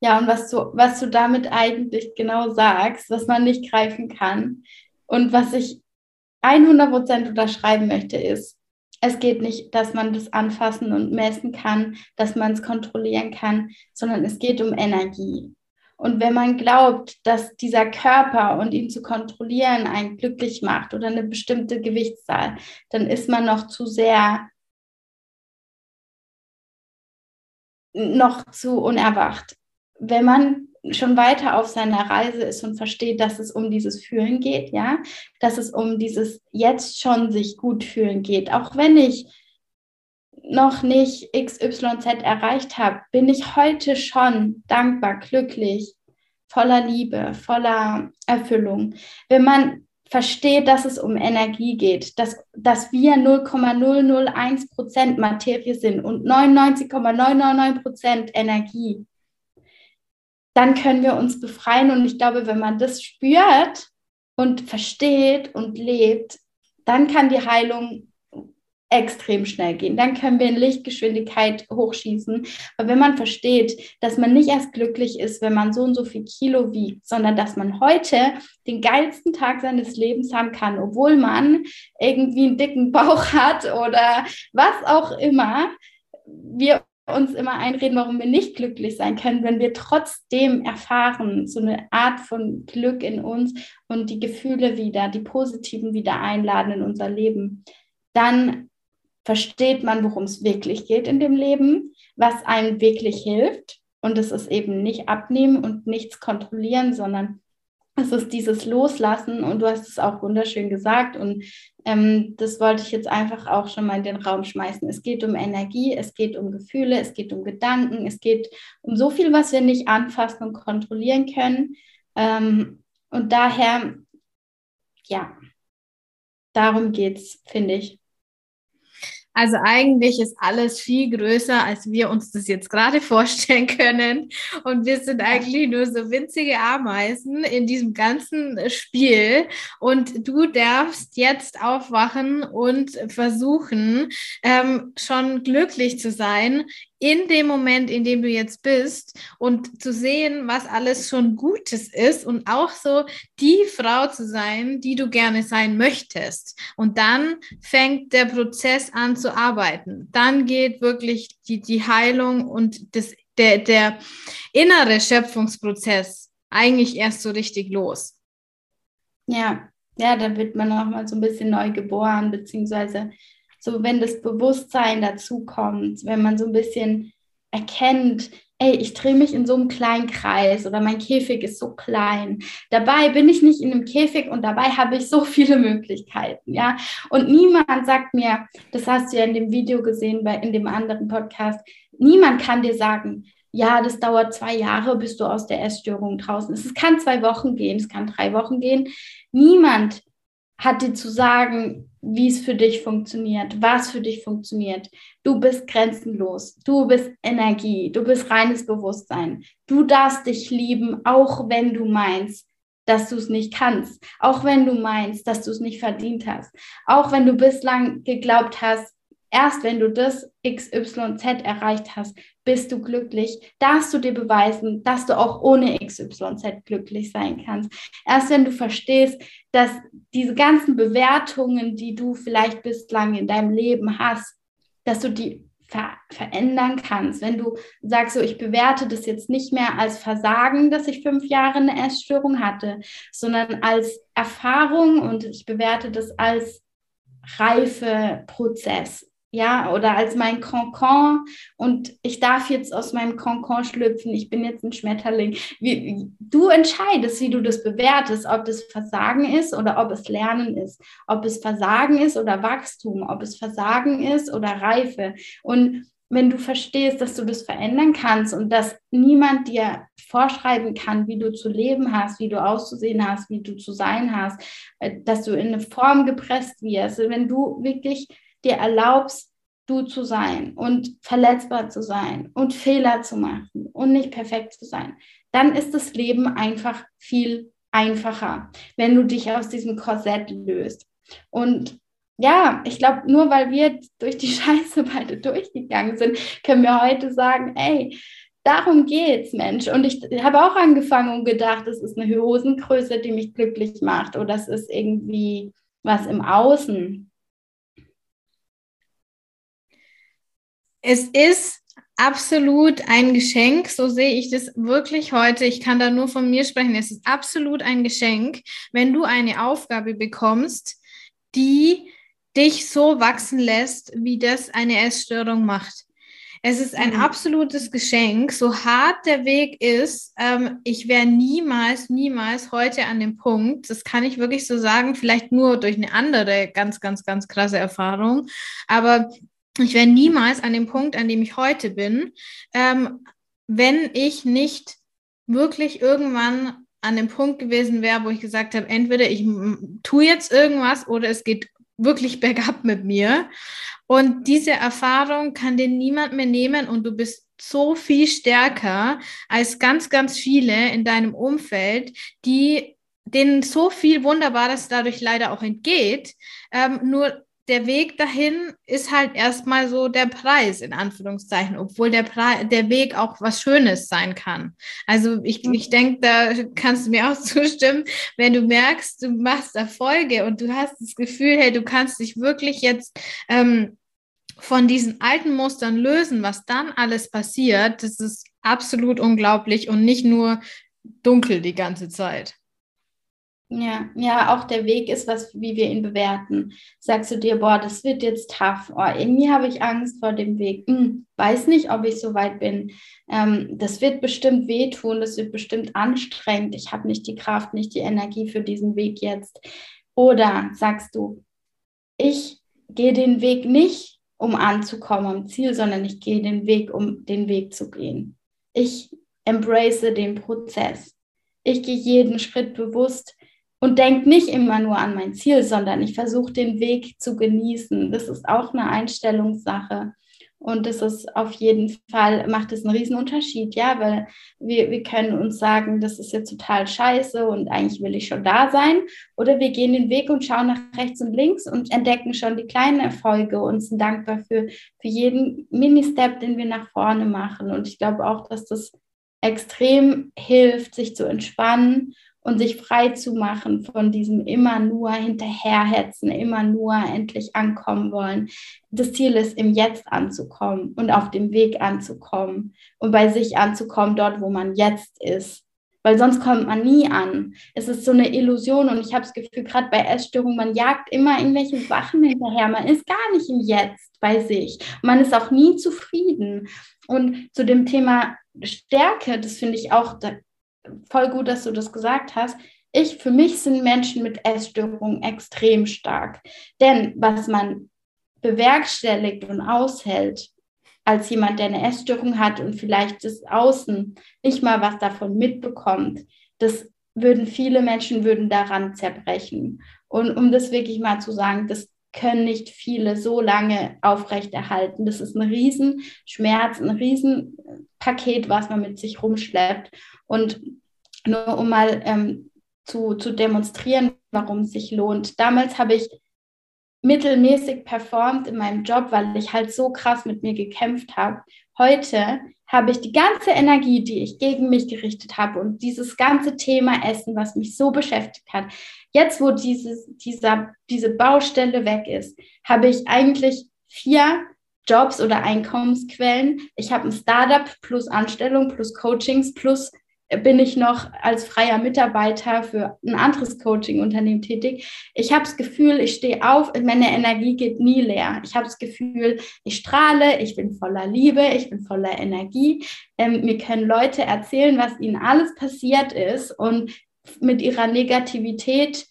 Ja, und was du, was du damit eigentlich genau sagst, was man nicht greifen kann und was ich 100% unterschreiben möchte, ist, es geht nicht, dass man das anfassen und messen kann, dass man es kontrollieren kann, sondern es geht um Energie. Und wenn man glaubt, dass dieser Körper und ihn zu kontrollieren einen glücklich macht oder eine bestimmte Gewichtszahl, dann ist man noch zu sehr, noch zu unerwacht. Wenn man schon weiter auf seiner Reise ist und versteht, dass es um dieses Fühlen geht, ja, dass es um dieses jetzt schon sich gut fühlen geht, auch wenn ich noch nicht XYZ erreicht habe, bin ich heute schon dankbar, glücklich, voller Liebe, voller Erfüllung. Wenn man versteht, dass es um Energie geht, dass, dass wir 0,001 Prozent Materie sind und 99,999 Prozent Energie, dann können wir uns befreien. Und ich glaube, wenn man das spürt und versteht und lebt, dann kann die Heilung extrem schnell gehen. Dann können wir in Lichtgeschwindigkeit hochschießen. Aber wenn man versteht, dass man nicht erst glücklich ist, wenn man so und so viel Kilo wiegt, sondern dass man heute den geilsten Tag seines Lebens haben kann, obwohl man irgendwie einen dicken Bauch *laughs* hat oder was auch immer, wir uns immer einreden, warum wir nicht glücklich sein können, wenn wir trotzdem erfahren, so eine Art von Glück in uns und die Gefühle wieder, die positiven wieder einladen in unser Leben, dann versteht man, worum es wirklich geht in dem Leben, was einem wirklich hilft. Und es ist eben nicht abnehmen und nichts kontrollieren, sondern es ist dieses Loslassen und du hast es auch wunderschön gesagt und ähm, das wollte ich jetzt einfach auch schon mal in den Raum schmeißen. Es geht um Energie, es geht um Gefühle, es geht um Gedanken, es geht um so viel, was wir nicht anfassen und kontrollieren können. Ähm, und daher, ja, darum geht es, finde ich. Also eigentlich ist alles viel größer, als wir uns das jetzt gerade *laughs* vorstellen können. Und wir sind eigentlich nur so winzige Ameisen in diesem ganzen Spiel. Und du darfst jetzt aufwachen und versuchen, ähm, schon glücklich zu sein in dem Moment, in dem du jetzt bist und zu sehen, was alles schon Gutes ist und auch so die Frau zu sein, die du gerne sein möchtest. Und dann fängt der Prozess an zu arbeiten. Dann geht wirklich die, die Heilung und das, der, der innere Schöpfungsprozess eigentlich erst so richtig los. Ja, ja, dann wird man auch mal so ein bisschen neu geboren, beziehungsweise so wenn das Bewusstsein dazu kommt, wenn man so ein bisschen erkennt, ey, ich drehe mich in so einem kleinen Kreis oder mein Käfig ist so klein. Dabei bin ich nicht in einem Käfig und dabei habe ich so viele Möglichkeiten, ja. Und niemand sagt mir, das hast du ja in dem Video gesehen, bei, in dem anderen Podcast, niemand kann dir sagen, ja, das dauert zwei Jahre, bis du aus der Essstörung draußen bist. Es kann zwei Wochen gehen, es kann drei Wochen gehen. Niemand hat dir zu sagen, wie es für dich funktioniert, was für dich funktioniert. Du bist grenzenlos, du bist Energie, du bist reines Bewusstsein. Du darfst dich lieben, auch wenn du meinst, dass du es nicht kannst, auch wenn du meinst, dass du es nicht verdient hast, auch wenn du bislang geglaubt hast, erst wenn du das XYZ erreicht hast, bist du glücklich, darfst du dir beweisen, dass du auch ohne XYZ glücklich sein kannst. Erst wenn du verstehst, dass diese ganzen Bewertungen, die du vielleicht bislang in deinem Leben hast, dass du die ver verändern kannst. Wenn du sagst, so ich bewerte das jetzt nicht mehr als Versagen, dass ich fünf Jahre eine Essstörung hatte, sondern als Erfahrung und ich bewerte das als reife Prozess ja, oder als mein Concon und ich darf jetzt aus meinem Concon schlüpfen, ich bin jetzt ein Schmetterling. Wie, du entscheidest, wie du das bewertest, ob das Versagen ist oder ob es Lernen ist, ob es Versagen ist oder Wachstum, ob es Versagen ist oder Reife. Und wenn du verstehst, dass du das verändern kannst und dass niemand dir vorschreiben kann, wie du zu leben hast, wie du auszusehen hast, wie du zu sein hast, äh, dass du in eine Form gepresst wirst, wenn du wirklich dir erlaubst, du zu sein und verletzbar zu sein und Fehler zu machen und nicht perfekt zu sein, dann ist das Leben einfach viel einfacher, wenn du dich aus diesem Korsett löst. Und ja, ich glaube, nur weil wir durch die *laughs* Scheiße beide durchgegangen sind, können wir heute sagen, ey, darum geht's, Mensch. Und ich habe auch angefangen und gedacht, es ist eine Hosengröße, die mich glücklich macht oder es ist irgendwie was im Außen. Es ist absolut ein Geschenk, so sehe ich das wirklich heute. Ich kann da nur von mir sprechen. Es ist absolut ein Geschenk, wenn du eine Aufgabe bekommst, die dich so wachsen lässt, wie das eine Essstörung macht. Es ist ein mhm. absolutes Geschenk, so hart der Weg ist. Ähm, ich wäre niemals, niemals heute an dem Punkt, das kann ich wirklich so sagen, vielleicht nur durch eine andere ganz, ganz, ganz krasse Erfahrung, aber ich wäre niemals an dem Punkt, an dem ich heute bin, ähm, wenn ich nicht wirklich irgendwann an dem Punkt gewesen wäre, wo ich gesagt habe, entweder ich tue jetzt irgendwas oder es geht wirklich *laughs* bergab mit mir. Und diese Erfahrung kann dir niemand mehr nehmen und du bist so viel stärker als ganz, ganz viele in deinem Umfeld, die denen so viel Wunderbares dadurch leider auch entgeht. Ähm, nur der Weg dahin ist halt erstmal so der Preis, in Anführungszeichen, obwohl der, Pre der Weg auch was Schönes sein kann. Also ich, mhm. ich denke, da kannst du mir auch *laughs* zustimmen, wenn du merkst, du machst Erfolge und du hast das Gefühl, hey, du kannst dich wirklich jetzt ähm, von diesen alten Mustern lösen, was dann alles passiert, das ist absolut unglaublich und nicht nur dunkel die ganze Zeit. Ja, ja, auch der Weg ist was, wie wir ihn bewerten. Sagst du dir, boah, das wird jetzt tough. Oh, irgendwie habe ich Angst vor dem Weg. Hm, weiß nicht, ob ich so weit bin. Ähm, das wird bestimmt wehtun, das wird bestimmt anstrengend. Ich habe nicht die Kraft, nicht die Energie für diesen Weg jetzt. Oder sagst du, ich gehe den Weg nicht, um anzukommen am Ziel, sondern ich gehe den Weg, um den Weg zu gehen. Ich embrace den Prozess. Ich gehe jeden Schritt bewusst und denke nicht immer nur an mein Ziel, sondern ich versuche den Weg zu genießen. Das ist auch eine Einstellungssache. Und das ist auf jeden Fall, macht es einen riesen Unterschied, ja, weil wir, wir können uns sagen, das ist jetzt total scheiße und eigentlich will ich schon da sein. Oder wir gehen den Weg und schauen nach rechts und links und entdecken schon die kleinen Erfolge und sind dankbar für, für jeden Mini-Step, den wir nach vorne machen. Und ich glaube auch, dass das extrem hilft, sich zu entspannen und sich frei zu machen von diesem immer nur hinterherhetzen, immer nur endlich ankommen wollen. Das Ziel ist, im Jetzt anzukommen und auf dem Weg anzukommen und bei sich anzukommen, dort, wo man jetzt ist. Weil sonst kommt man nie an. Es ist so eine Illusion und ich habe das Gefühl, gerade bei Essstörungen, man jagt immer irgendwelche Sachen hinterher. Man ist gar nicht im Jetzt bei sich. man ist auch nie zufrieden. Und zu dem Thema Stärke, das finde ich auch, voll gut, dass du das gesagt hast. Ich, für mich sind Menschen mit Essstörungen extrem stark. Denn was man bewerkstelligt und aushält, als jemand, der eine Essstörung hat und vielleicht das Außen nicht mal was davon mitbekommt, das würden viele Menschen würden daran zerbrechen. Und um das wirklich mal zu sagen, das können nicht viele so lange aufrechterhalten. Das ist ein Riesenschmerz, ein Riesenpaket, was man mit sich rumschleppt. Und nur um mal ähm, zu, zu demonstrieren, warum es sich lohnt. Damals habe ich mittelmäßig performt in meinem Job, weil ich halt so krass mit mir gekämpft habe. Heute habe ich die ganze Energie, die ich gegen mich gerichtet habe und dieses ganze Thema Essen, was mich so beschäftigt hat, jetzt wo dieses, dieser, diese Baustelle weg ist, habe ich eigentlich vier Jobs oder Einkommensquellen. Ich habe ein Startup plus Anstellung plus Coachings plus bin ich noch als freier Mitarbeiter für ein anderes Coaching-Unternehmen tätig. Ich habe das Gefühl, ich stehe auf, meine Energie geht nie leer. Ich habe das Gefühl, ich strahle, ich bin voller Liebe, ich bin voller Energie. Ähm, mir können Leute erzählen, was ihnen alles passiert ist und mit ihrer Negativität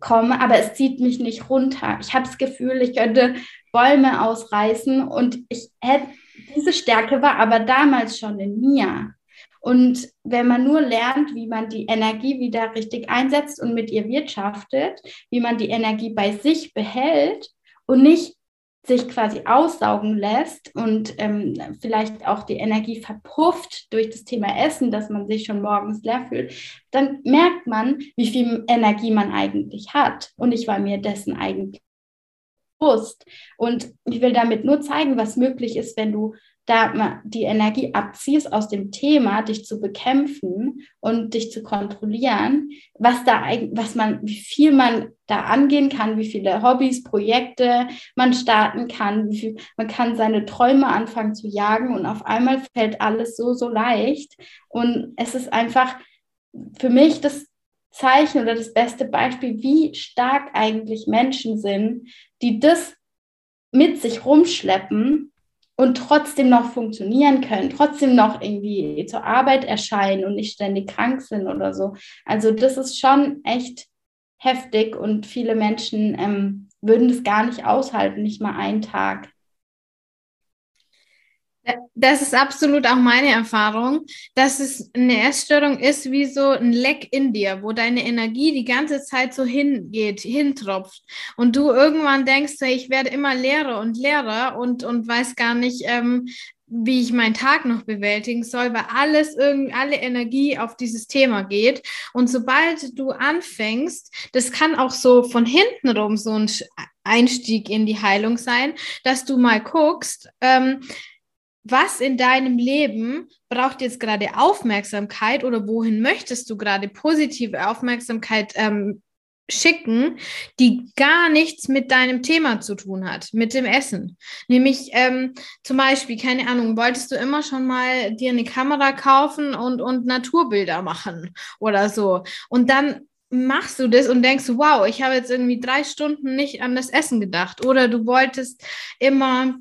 komme, aber es zieht mich nicht runter. Ich habe das Gefühl, ich könnte Bäume ausreißen und ich hätte, diese Stärke war aber damals schon in mir. Und wenn man nur lernt, wie man die Energie wieder richtig einsetzt und mit ihr wirtschaftet, wie man die Energie bei sich behält und nicht sich quasi aussaugen lässt und ähm, vielleicht auch die Energie verpufft durch das Thema Essen, dass man sich schon morgens leer fühlt, dann merkt man, wie viel Energie man eigentlich hat. Und ich war mir dessen eigentlich bewusst. Und ich will damit nur zeigen, was möglich ist, wenn du da die Energie abziehst aus dem Thema, dich zu bekämpfen und dich zu kontrollieren, was da was man, wie viel man da angehen kann, wie viele Hobbys, Projekte man starten kann, wie viel, man kann seine Träume anfangen zu jagen und auf einmal fällt alles so, so leicht. Und es ist einfach für mich das Zeichen oder das beste Beispiel, wie stark eigentlich Menschen sind, die das mit sich rumschleppen und trotzdem noch funktionieren können, trotzdem noch irgendwie zur Arbeit erscheinen und nicht ständig krank sind oder so. Also das ist schon echt heftig und viele Menschen ähm, würden das gar nicht aushalten, nicht mal einen Tag. Das ist absolut auch meine Erfahrung, dass es eine Essstörung ist wie so ein Leck in dir, wo deine Energie die ganze Zeit so hingeht, hintropft. Und du irgendwann denkst, ich werde immer leerer und leerer und, und weiß gar nicht, ähm, wie ich meinen Tag noch bewältigen soll, weil alles alle Energie auf dieses Thema geht. Und sobald du anfängst, das kann auch so von hinten rum so ein Einstieg in die Heilung sein, dass du mal guckst, ähm, was in deinem Leben braucht jetzt gerade Aufmerksamkeit oder wohin möchtest du gerade positive Aufmerksamkeit ähm, schicken, die gar nichts mit deinem Thema zu tun hat, mit dem Essen. Nämlich ähm, zum Beispiel, keine Ahnung, wolltest du immer schon mal dir eine Kamera kaufen und, und Naturbilder machen oder so. Und dann machst du das und denkst, wow, ich habe jetzt irgendwie drei Stunden nicht an das Essen gedacht. Oder du wolltest immer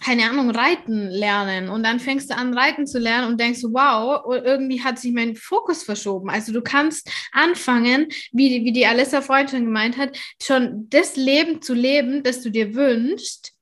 keine Ahnung, reiten lernen und dann fängst du an, reiten zu lernen und denkst, wow, irgendwie hat sich mein Fokus verschoben. Also du kannst anfangen, wie, wie die Alissa vorhin schon gemeint hat, schon das Leben zu leben, das du dir wünschst,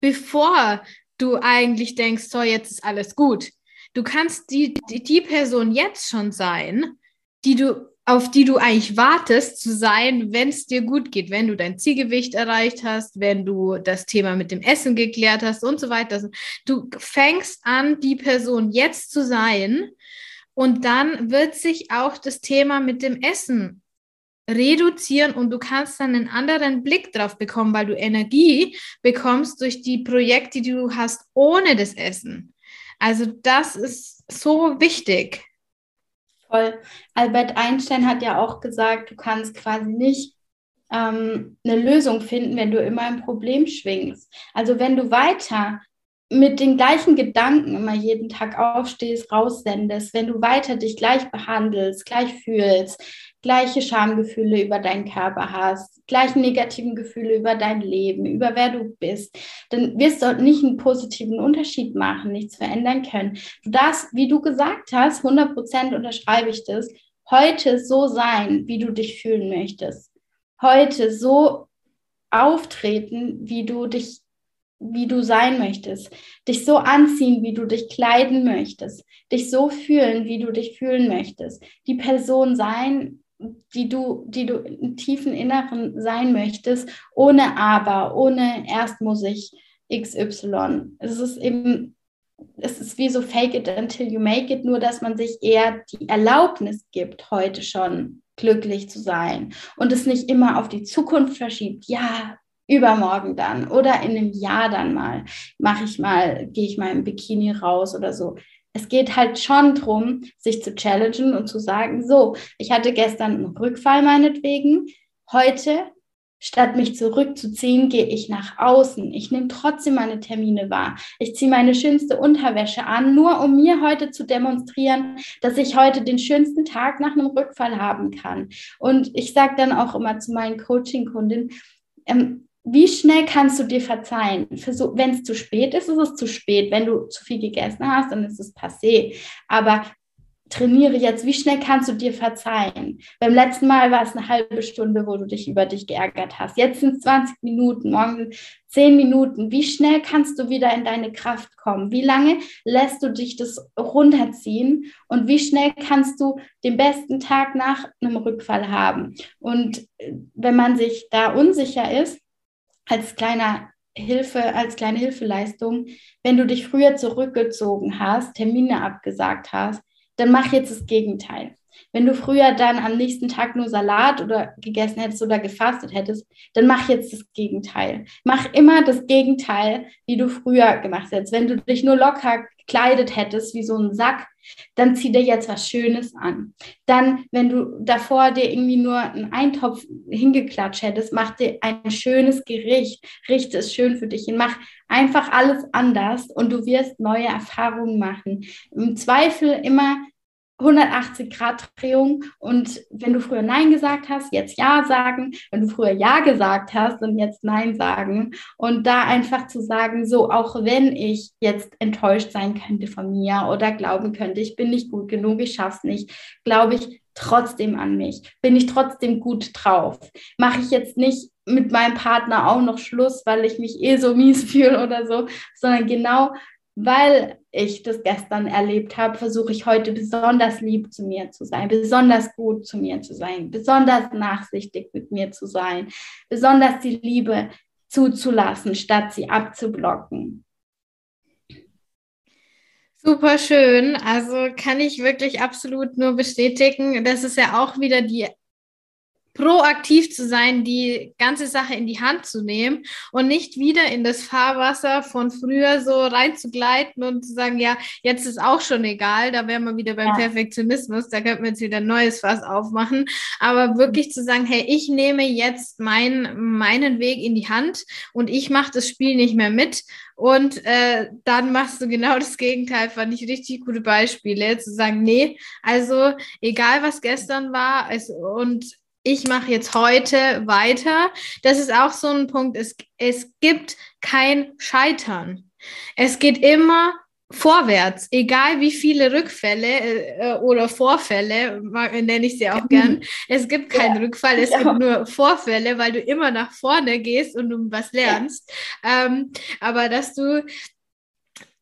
bevor du eigentlich denkst, so, jetzt ist alles gut. Du kannst die, die, die Person jetzt schon sein, die du auf die du eigentlich wartest zu sein, wenn es dir gut geht, wenn du dein Zielgewicht erreicht hast, wenn du das Thema mit dem Essen geklärt hast und so weiter. Du fängst an, die Person jetzt zu sein und dann wird sich auch das Thema mit dem Essen reduzieren und du kannst dann einen anderen Blick drauf bekommen, weil du Energie bekommst durch die Projekte, die du hast ohne das Essen. Also das ist so wichtig. Voll. Albert Einstein hat ja auch gesagt, du kannst quasi nicht ähm, eine Lösung finden, wenn du immer ein Problem schwingst. Also wenn du weiter mit den gleichen Gedanken immer jeden Tag aufstehst, raussendest, wenn du weiter dich gleich behandelst, gleich fühlst, gleiche Schamgefühle über deinen Körper hast, gleichen negativen Gefühle über dein Leben, über wer du bist, dann wirst du nicht einen positiven Unterschied machen, nichts verändern können. Du darfst, wie du gesagt hast, 100 Prozent unterschreibe ich das, heute so sein, wie du dich fühlen möchtest. Heute so auftreten, wie du dich wie du sein möchtest, dich so anziehen, wie du dich kleiden möchtest, dich so fühlen, wie du dich fühlen möchtest, die Person sein, die du, die du im tiefen Inneren sein möchtest, ohne aber, ohne erst muss ich XY. Es ist eben, es ist wie so fake it until you make it, nur dass man sich eher die Erlaubnis gibt, heute schon glücklich zu sein und es nicht immer auf die Zukunft verschiebt. Ja, übermorgen dann oder in einem Jahr dann mal mache ich mal, gehe ich mal im Bikini raus oder so es geht halt schon darum, sich zu challengen und zu sagen, so, ich hatte gestern einen Rückfall meinetwegen, heute Statt mich zurückzuziehen, gehe ich nach außen. Ich nehme trotzdem meine Termine wahr. Ich ziehe meine schönste Unterwäsche an, nur um mir heute zu demonstrieren, dass ich heute den schönsten Tag nach einem Rückfall haben kann. Und ich sage dann auch immer zu meinen Coaching-Kundinnen, ähm, wie schnell kannst du dir verzeihen? Wenn es zu spät ist, ist es zu spät. Wenn du zu viel gegessen hast, dann ist es passé. Aber trainiere jetzt, wie schnell kannst du dir verzeihen? Beim letzten Mal war es eine halbe Stunde, wo du dich über dich geärgert hast. Jetzt sind es 20 Minuten, morgen sind 10 Minuten. Wie schnell kannst du wieder in deine Kraft kommen? Wie lange lässt du dich das runterziehen? Und wie schnell kannst du den besten Tag nach einem Rückfall haben? Und äh, wenn man sich da unsicher ist, als kleiner Hilfe, als kleine Hilfeleistung, wenn du dich früher zurückgezogen hast, Termine abgesagt hast, dann mach jetzt das Gegenteil. Wenn du früher dann am nächsten Tag nur Salat oder gegessen hättest oder gefastet hättest, dann mach jetzt das Gegenteil. Mach immer das Gegenteil, wie du früher gemacht hättest. Wenn du dich nur locker gekleidet hättest, wie so ein Sack, dann zieh dir jetzt was Schönes an. Dann, wenn du davor dir irgendwie nur einen Eintopf hingeklatscht hättest, mach dir ein schönes Gericht, richte es schön für dich hin, mach einfach alles anders und du wirst neue Erfahrungen machen. Im Zweifel immer 180 Grad Drehung und wenn du früher Nein gesagt hast, jetzt Ja sagen, wenn du früher Ja gesagt hast und jetzt Nein sagen. Und da einfach zu sagen, so auch wenn ich jetzt enttäuscht sein könnte von mir oder glauben könnte, ich bin nicht gut genug, ich schaff's nicht, glaube ich trotzdem an mich, bin ich trotzdem gut drauf, mache ich jetzt nicht mit meinem Partner auch noch Schluss, weil ich mich eh so mies *laughs* fühle oder so, sondern genau weil ich das gestern erlebt habe, versuche ich heute besonders lieb zu mir zu sein, besonders gut zu mir zu sein, besonders nachsichtig mit mir zu sein, besonders die Liebe zuzulassen, statt sie abzublocken. Super schön. Also kann ich wirklich absolut nur bestätigen. Das ist ja auch wieder die proaktiv zu sein, die ganze Sache in die Hand zu nehmen und nicht wieder in das Fahrwasser von früher so reinzugleiten und zu sagen, ja, jetzt ist auch schon egal, da wären wir wieder beim ja. Perfektionismus, da könnten wir jetzt wieder ein neues Fass aufmachen, aber wirklich zu sagen, hey, ich nehme jetzt mein, meinen Weg in die Hand und ich mache das Spiel nicht mehr mit und äh, dann machst du genau das Gegenteil, fand ich richtig gute Beispiele, zu sagen, nee, also egal was gestern war es, und ich mache jetzt heute weiter. Das ist auch so ein Punkt. Es, es gibt kein Scheitern. Es geht immer vorwärts, egal wie viele Rückfälle äh, oder Vorfälle, nenne ich sie auch gern. Es gibt keinen ja, Rückfall, es gibt auch. nur Vorfälle, weil du immer nach vorne gehst und du was lernst. Ja. Ähm, aber dass du,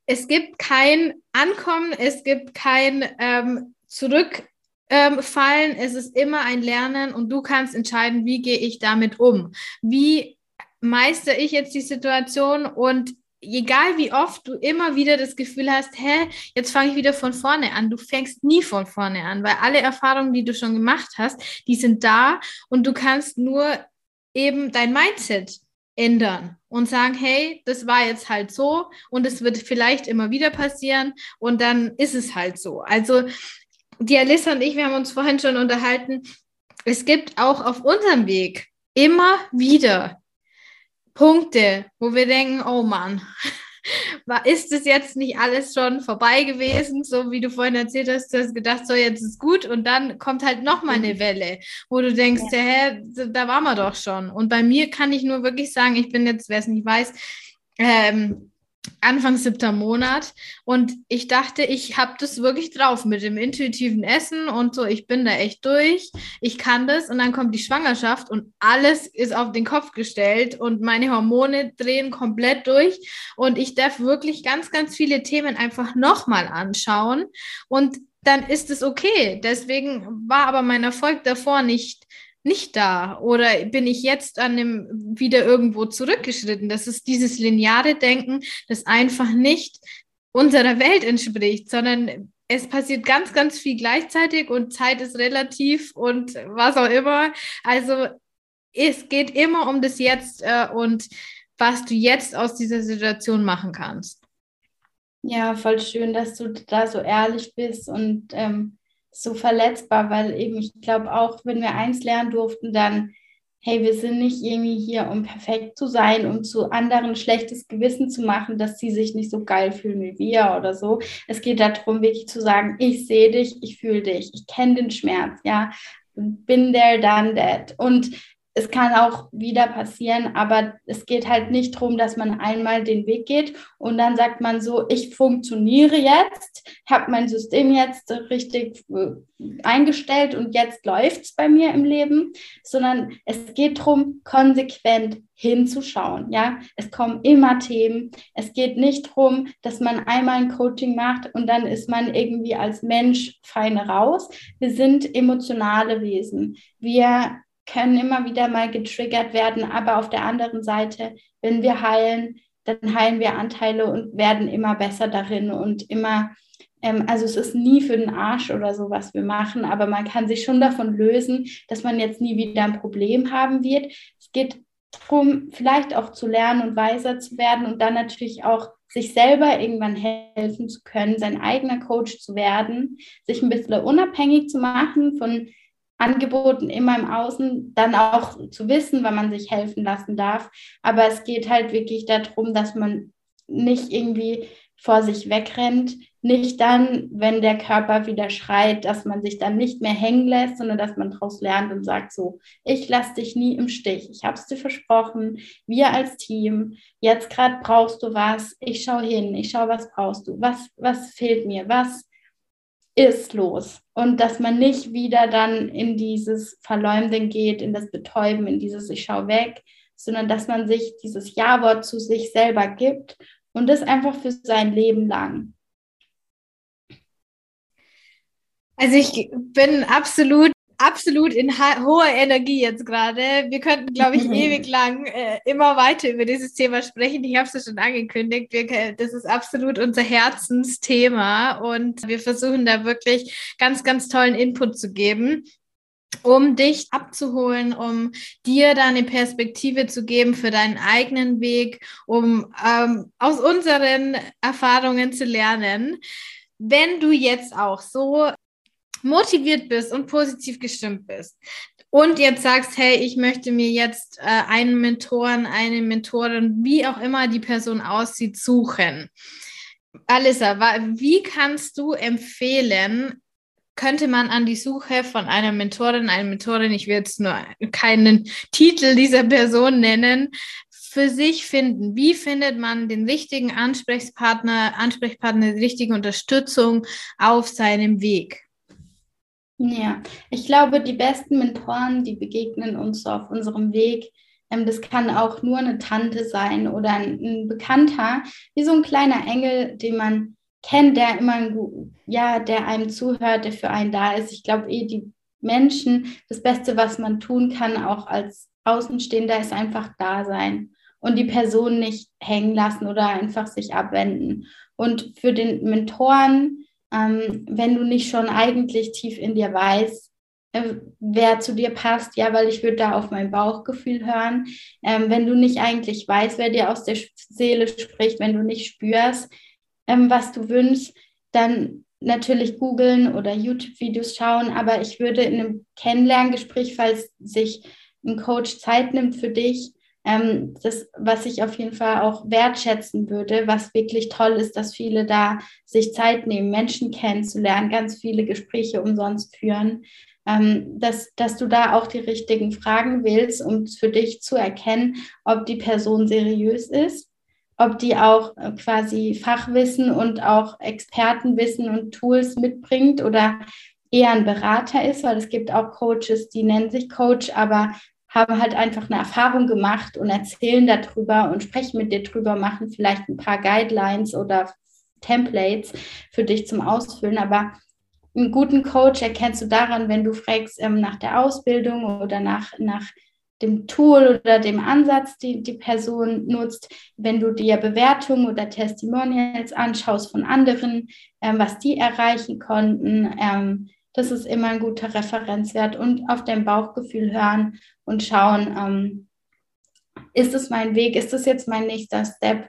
es gibt kein Ankommen, es gibt kein ähm, Zurück ähm, fallen. Es ist immer ein Lernen und du kannst entscheiden, wie gehe ich damit um. Wie meistere ich jetzt die Situation und egal wie oft du immer wieder das Gefühl hast, hä, jetzt fange ich wieder von vorne an. Du fängst nie von vorne an, weil alle Erfahrungen, die du schon gemacht hast, die sind da und du kannst nur eben dein Mindset ändern und sagen, hey, das war jetzt halt so und es wird vielleicht immer wieder passieren und dann ist es halt so. Also die Alissa und ich, wir haben uns vorhin schon unterhalten, es gibt auch auf unserem Weg immer wieder Punkte, wo wir denken, oh Mann, *laughs* war, ist es jetzt nicht alles schon vorbei gewesen, so wie du vorhin erzählt hast, du hast gedacht, so jetzt ist gut und dann kommt halt nochmal eine Welle, wo du denkst, ja. hä, da waren wir doch schon. Und bei mir kann ich nur wirklich sagen, ich bin jetzt, wer es nicht weiß, ähm, Anfang siebter Monat. Und ich dachte, ich habe das wirklich drauf mit dem intuitiven Essen und so, ich bin da echt durch, ich kann das. Und dann kommt die Schwangerschaft und alles ist auf den Kopf gestellt und meine Hormone drehen komplett durch. Und ich darf wirklich ganz, ganz viele Themen einfach nochmal anschauen. Und dann ist es okay. Deswegen war aber mein Erfolg davor nicht nicht da? Oder bin ich jetzt an dem wieder irgendwo zurückgeschritten? Das ist dieses lineare Denken, das einfach nicht unserer Welt entspricht, sondern es passiert ganz, ganz viel gleichzeitig und Zeit ist relativ und was auch immer. Also es geht immer um das Jetzt äh, und was du jetzt aus dieser Situation machen kannst. Ja, voll schön, dass du da so ehrlich bist und ähm, so verletzbar, weil eben ich glaube auch, wenn wir eins lernen durften, dann hey, wir sind nicht irgendwie hier, um perfekt zu sein, um zu anderen schlechtes Gewissen zu machen, dass sie sich nicht so geil fühlen wie wir oder so. Es geht darum, wirklich zu sagen, ich sehe dich, ich fühle dich, ich kenne den Schmerz, ja, bin there, done that. Und es kann auch wieder passieren, aber es geht halt nicht darum, dass man einmal den Weg geht und dann sagt man so, ich funktioniere jetzt, habe mein System jetzt richtig äh, eingestellt und jetzt läuft es bei mir im Leben, sondern es geht darum, konsequent hinzuschauen. Ja, es kommen immer Themen. Es geht nicht darum, dass man einmal ein Coaching macht und dann ist man irgendwie als Mensch fein raus. Wir sind emotionale Wesen. Wir können immer wieder mal getriggert werden, aber auf der anderen Seite, wenn wir heilen, dann heilen wir Anteile und werden immer besser darin und immer, ähm, also es ist nie für den Arsch oder so, was wir machen, aber man kann sich schon davon lösen, dass man jetzt nie wieder ein Problem haben wird. Es geht darum, vielleicht auch zu lernen und weiser zu werden und dann natürlich auch sich selber irgendwann helfen zu können, sein eigener Coach zu werden, sich ein bisschen unabhängig zu machen von Angeboten immer im Außen, dann auch zu wissen, wann man sich helfen lassen darf. Aber es geht halt wirklich darum, dass man nicht irgendwie vor sich wegrennt, nicht dann, wenn der Körper wieder schreit, dass man sich dann nicht mehr hängen lässt, sondern dass man daraus lernt und sagt so, ich lasse dich nie im Stich, ich habe es dir versprochen, wir als Team, jetzt gerade brauchst du was, ich schaue hin, ich schaue, was brauchst du, was, was fehlt mir, was ist los. Und dass man nicht wieder dann in dieses Verleumden geht, in das Betäuben, in dieses Ich schau weg, sondern dass man sich dieses Ja-Wort zu sich selber gibt und das einfach für sein Leben lang. Also ich bin absolut absolut in hoher Energie jetzt gerade. Wir könnten, glaube ich, *laughs* ewig lang äh, immer weiter über dieses Thema sprechen. Ich habe es ja schon angekündigt. Wir, das ist absolut unser Herzensthema und wir versuchen da wirklich ganz, ganz tollen Input zu geben um dich abzuholen, um dir da eine Perspektive zu geben für deinen eigenen Weg, um ähm, aus unseren Erfahrungen zu lernen. Wenn du jetzt auch so motiviert bist und positiv gestimmt bist und jetzt sagst, hey, ich möchte mir jetzt äh, einen Mentoren, eine Mentorin, wie auch immer die Person aussieht, suchen. Alissa, wie kannst du empfehlen, könnte man an die Suche von einer Mentorin, einer Mentorin, ich will jetzt nur keinen Titel dieser Person nennen, für sich finden? Wie findet man den richtigen Ansprechpartner, Ansprechpartner, die richtige Unterstützung auf seinem Weg? Ja, ich glaube, die besten Mentoren, die begegnen uns auf unserem Weg. Ähm, das kann auch nur eine Tante sein oder ein, Bekannter, wie so ein kleiner Engel, den man kennt, der immer, ja, der einem zuhört, der für einen da ist. Ich glaube, eh die Menschen, das Beste, was man tun kann, auch als Außenstehender, ist einfach da sein und die Person nicht hängen lassen oder einfach sich abwenden. Und für den Mentoren, ähm, wenn du nicht schon eigentlich tief in dir weißt, äh, wer zu dir passt, ja, weil ich würde da auf mein Bauchgefühl hören. Ähm, wenn du nicht eigentlich weißt, wer dir aus der Seele spricht, wenn du nicht spürst, ähm, was du wünschst, dann natürlich googeln oder YouTube-Videos schauen, aber ich würde in einem Kennenlerngespräch, falls sich ein Coach Zeit nimmt für dich, ähm, das, was ich auf jeden Fall auch wertschätzen würde, was wirklich toll ist, dass viele da sich Zeit nehmen, Menschen kennenzulernen, ganz viele Gespräche umsonst führen, ähm, dass, dass du da auch die richtigen Fragen wählst, um für dich zu erkennen, ob die Person seriös ist, ob die auch äh, quasi Fachwissen und auch Expertenwissen und Tools mitbringt oder eher ein Berater ist, weil es gibt auch Coaches, die nennen sich Coach, aber haben halt einfach eine Erfahrung gemacht und erzählen darüber und sprechen mit dir drüber, machen vielleicht ein paar Guidelines oder Templates für dich zum Ausfüllen. Aber einen guten Coach erkennst du daran, wenn du fragst ähm, nach der Ausbildung oder nach, nach dem Tool oder dem Ansatz, die die Person nutzt, wenn du dir Bewertungen oder Testimonials anschaust von anderen, ähm, was die erreichen konnten. Ähm, das ist immer ein guter Referenzwert und auf dein Bauchgefühl hören und schauen, ähm, ist es mein Weg, ist es jetzt mein nächster Step,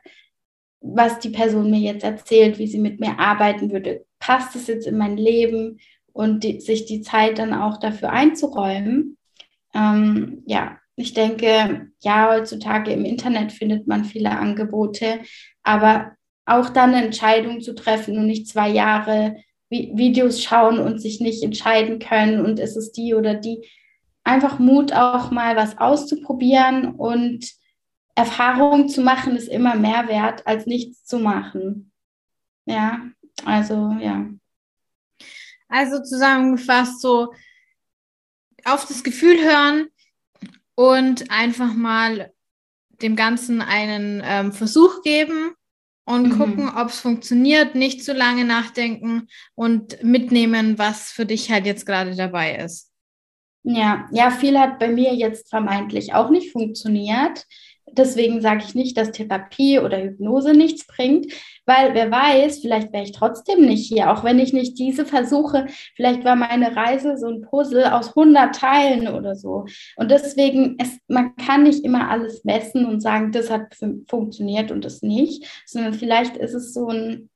was die Person mir jetzt erzählt, wie sie mit mir arbeiten würde, passt es jetzt in mein Leben und die, sich die Zeit dann auch dafür einzuräumen. Ähm, ja, ich denke, ja, heutzutage im Internet findet man viele Angebote, aber auch dann eine Entscheidung zu treffen und nicht zwei Jahre Videos schauen und sich nicht entscheiden können und ist es die oder die. Einfach Mut auch mal was auszuprobieren und Erfahrung zu machen ist immer mehr wert, als nichts zu machen. Ja, also ja. Also zusammengefasst so auf das Gefühl hören und einfach mal dem Ganzen einen ähm, Versuch geben und mhm. gucken, ob es funktioniert, nicht zu lange nachdenken und mitnehmen, was für dich halt jetzt gerade dabei ist. Ja, ja, viel hat bei mir jetzt vermeintlich auch nicht funktioniert. Deswegen sage ich nicht, dass Therapie oder Hypnose nichts bringt, weil wer weiß, vielleicht wäre ich trotzdem nicht hier, auch wenn ich nicht diese versuche. Vielleicht war meine Reise so ein Puzzle aus 100 Teilen oder so. Und deswegen, es, man kann nicht immer alles messen und sagen, das hat funktioniert und das nicht, sondern vielleicht ist es so ein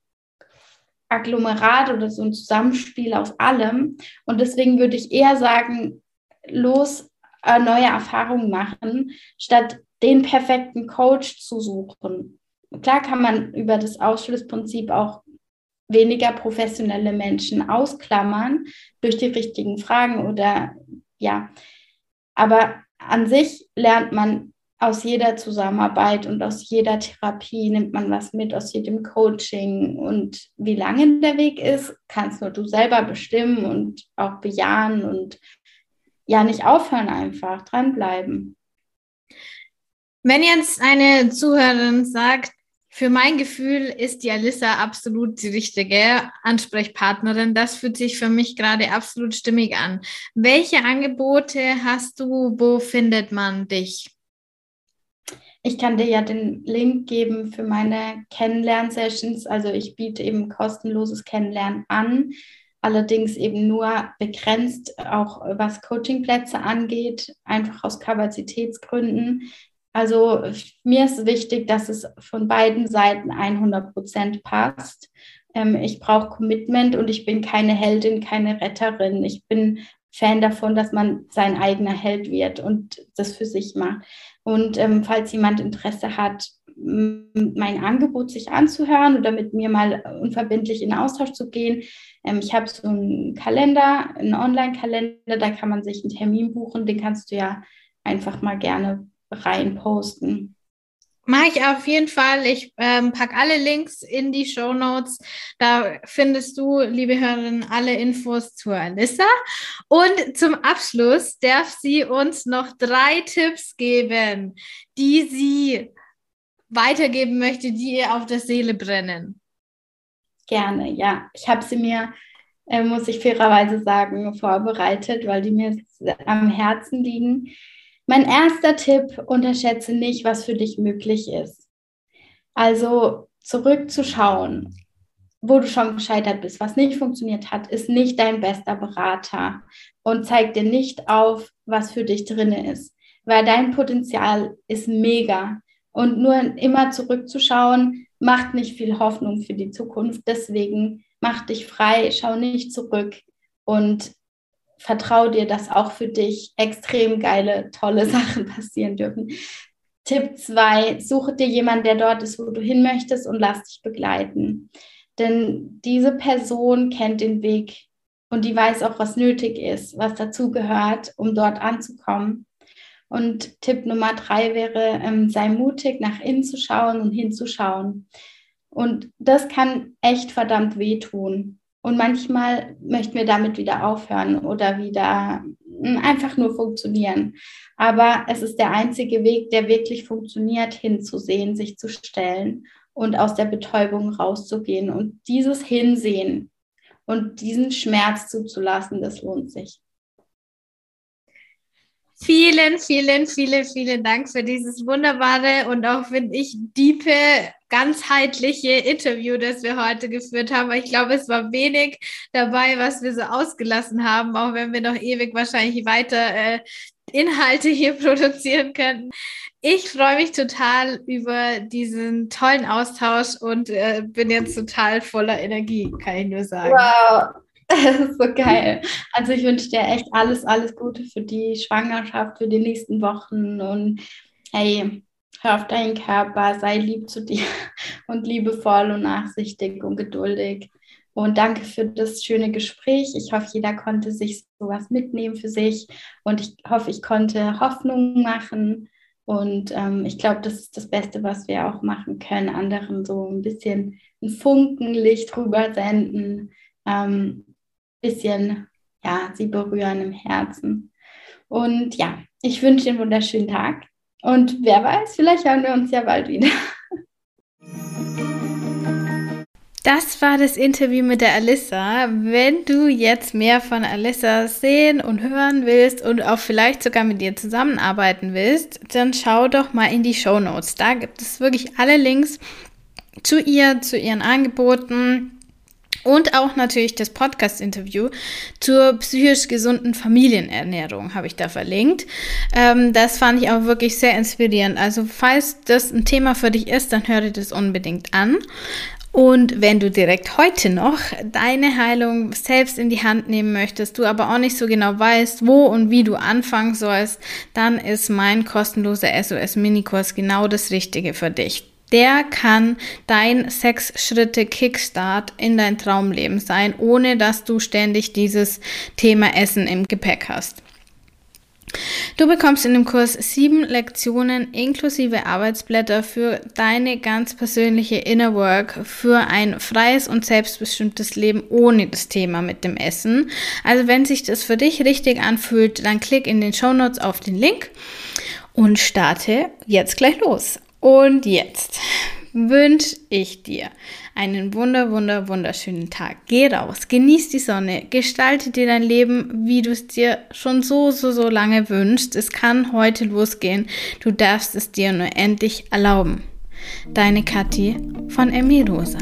Agglomerat oder so ein Zusammenspiel aus allem. Und deswegen würde ich eher sagen, los äh, neue Erfahrungen machen, statt den perfekten Coach zu suchen. Klar kann man über das Ausschlussprinzip auch weniger professionelle Menschen ausklammern durch die richtigen Fragen oder ja, aber an sich lernt man aus jeder Zusammenarbeit und aus jeder Therapie nimmt man was mit, aus jedem Coaching. Und wie lange der Weg ist, kannst nur du selber bestimmen und auch bejahen und ja, nicht aufhören einfach, dranbleiben. Wenn jetzt eine Zuhörerin sagt, für mein Gefühl ist die Alissa absolut die richtige Ansprechpartnerin. Das fühlt sich für mich gerade absolut stimmig an. Welche Angebote hast du? Wo findet man dich? Ich kann dir ja den Link geben für meine Kennenlern-Sessions. Also ich biete eben kostenloses Kennenlernen an, allerdings eben nur begrenzt, auch was Coachingplätze angeht, einfach aus Kapazitätsgründen. Also mir ist wichtig, dass es von beiden Seiten 100 Prozent passt. Ähm, ich brauche Commitment und ich bin keine Heldin, keine Retterin. Ich bin Fan davon, dass man sein eigener Held wird und das für sich macht. Und ähm, falls jemand Interesse hat, mein Angebot sich anzuhören oder mit mir mal unverbindlich in Austausch zu gehen. Ähm, ich habe so einen Kalender, einen Online-Kalender, da kann man sich einen Termin buchen, den kannst du ja einfach mal gerne reinposten. Mache ich auf jeden Fall. Ich ähm, packe alle Links in die Show Notes. Da findest du, liebe Hörerinnen, alle Infos zur Alissa. Und zum Abschluss darf sie uns noch drei Tipps geben, die sie weitergeben möchte, die ihr auf der Seele brennen. Gerne, ja. Ich habe sie mir, äh, muss ich fairerweise sagen, vorbereitet, weil die mir am Herzen liegen. Mein erster Tipp, unterschätze nicht, was für dich möglich ist. Also zurückzuschauen, wo du schon gescheitert bist, was nicht funktioniert hat, ist nicht dein bester Berater und zeigt dir nicht auf, was für dich drin ist, weil dein Potenzial ist mega. Und nur immer zurückzuschauen, macht nicht viel Hoffnung für die Zukunft. Deswegen mach dich frei, schau nicht zurück und vertraue dir, dass auch für dich extrem geile, tolle Sachen passieren dürfen. Tipp 2, suche dir jemanden, der dort ist, wo du hin möchtest und lass dich begleiten. Denn diese Person kennt den Weg und die weiß auch, was nötig ist, was dazu gehört, um dort anzukommen. Und Tipp Nummer drei wäre, ähm, sei mutig, nach innen zu schauen und hinzuschauen. Und das kann echt verdammt wehtun. Und manchmal möchten wir damit wieder aufhören oder wieder hm, einfach nur funktionieren. Aber es ist der einzige Weg, der wirklich funktioniert, hinzusehen, sich zu stellen und aus der Betäubung rauszugehen. Und dieses Hinsehen und diesen Schmerz zuzulassen, das lohnt sich. Vielen, vielen, vielen, vielen Dank für dieses wunderbare und auch, finde ich, diepe, ganzheitliche Interview, das wir heute geführt haben. Ich glaube, es war wenig dabei, was wir so ausgelassen haben, auch wenn wir noch ewig wahrscheinlich weiter äh, Inhalte hier *laughs* produzieren könnten. Ich freue mich total über diesen tollen Austausch und äh, bin jetzt total voller Energie, kann ich nur sagen. Wow, *laughs* so geil. Also ich wünsche dir echt alles, alles Gute für die Schwangerschaft, für die nächsten Wochen und hey, hör auf deinen Körper, sei lieb zu dir *laughs* und liebevoll und nachsichtig und geduldig. Und danke für das schöne Gespräch. Ich hoffe, jeder konnte sich sowas mitnehmen für sich und ich hoffe, ich konnte Hoffnung machen. Und ähm, ich glaube, das ist das Beste, was wir auch machen können, anderen so ein bisschen ein Funkenlicht rüber senden, ähm, bisschen, ja, sie berühren im Herzen. Und ja, ich wünsche dir einen wunderschönen Tag. Und wer weiß, vielleicht hören wir uns ja bald wieder. Das war das Interview mit der Alissa. Wenn du jetzt mehr von Alissa sehen und hören willst und auch vielleicht sogar mit ihr zusammenarbeiten willst, dann schau doch mal in die Show Notes. Da gibt es wirklich alle Links zu ihr, zu ihren Angeboten, und auch natürlich das Podcast-Interview zur psychisch gesunden Familienernährung habe ich da verlinkt. Ähm, das fand ich auch wirklich sehr inspirierend. Also falls das ein Thema für dich ist, dann hör dir das unbedingt an. Und wenn du direkt heute noch deine Heilung selbst in die Hand nehmen möchtest, du aber auch nicht so genau weißt, wo und wie du anfangen sollst, dann ist mein kostenloser SOS-Minikurs genau das Richtige für dich der kann dein sechs Schritte Kickstart in dein Traumleben sein, ohne dass du ständig dieses Thema Essen im Gepäck hast. Du bekommst in dem Kurs sieben Lektionen inklusive Arbeitsblätter für deine ganz persönliche Inner Work für ein freies und selbstbestimmtes Leben ohne das Thema mit dem Essen. Also wenn sich das für dich richtig anfühlt, dann klick in den Show Notes auf den Link und starte jetzt gleich los. Und jetzt wünsche ich dir einen wunder, wunder, wunderschönen Tag. Geh raus, genieß die Sonne, gestalte dir dein Leben, wie du es dir schon so, so, so lange wünschst. Es kann heute losgehen. Du darfst es dir nur endlich erlauben. Deine Kathi von Emmy Rosa.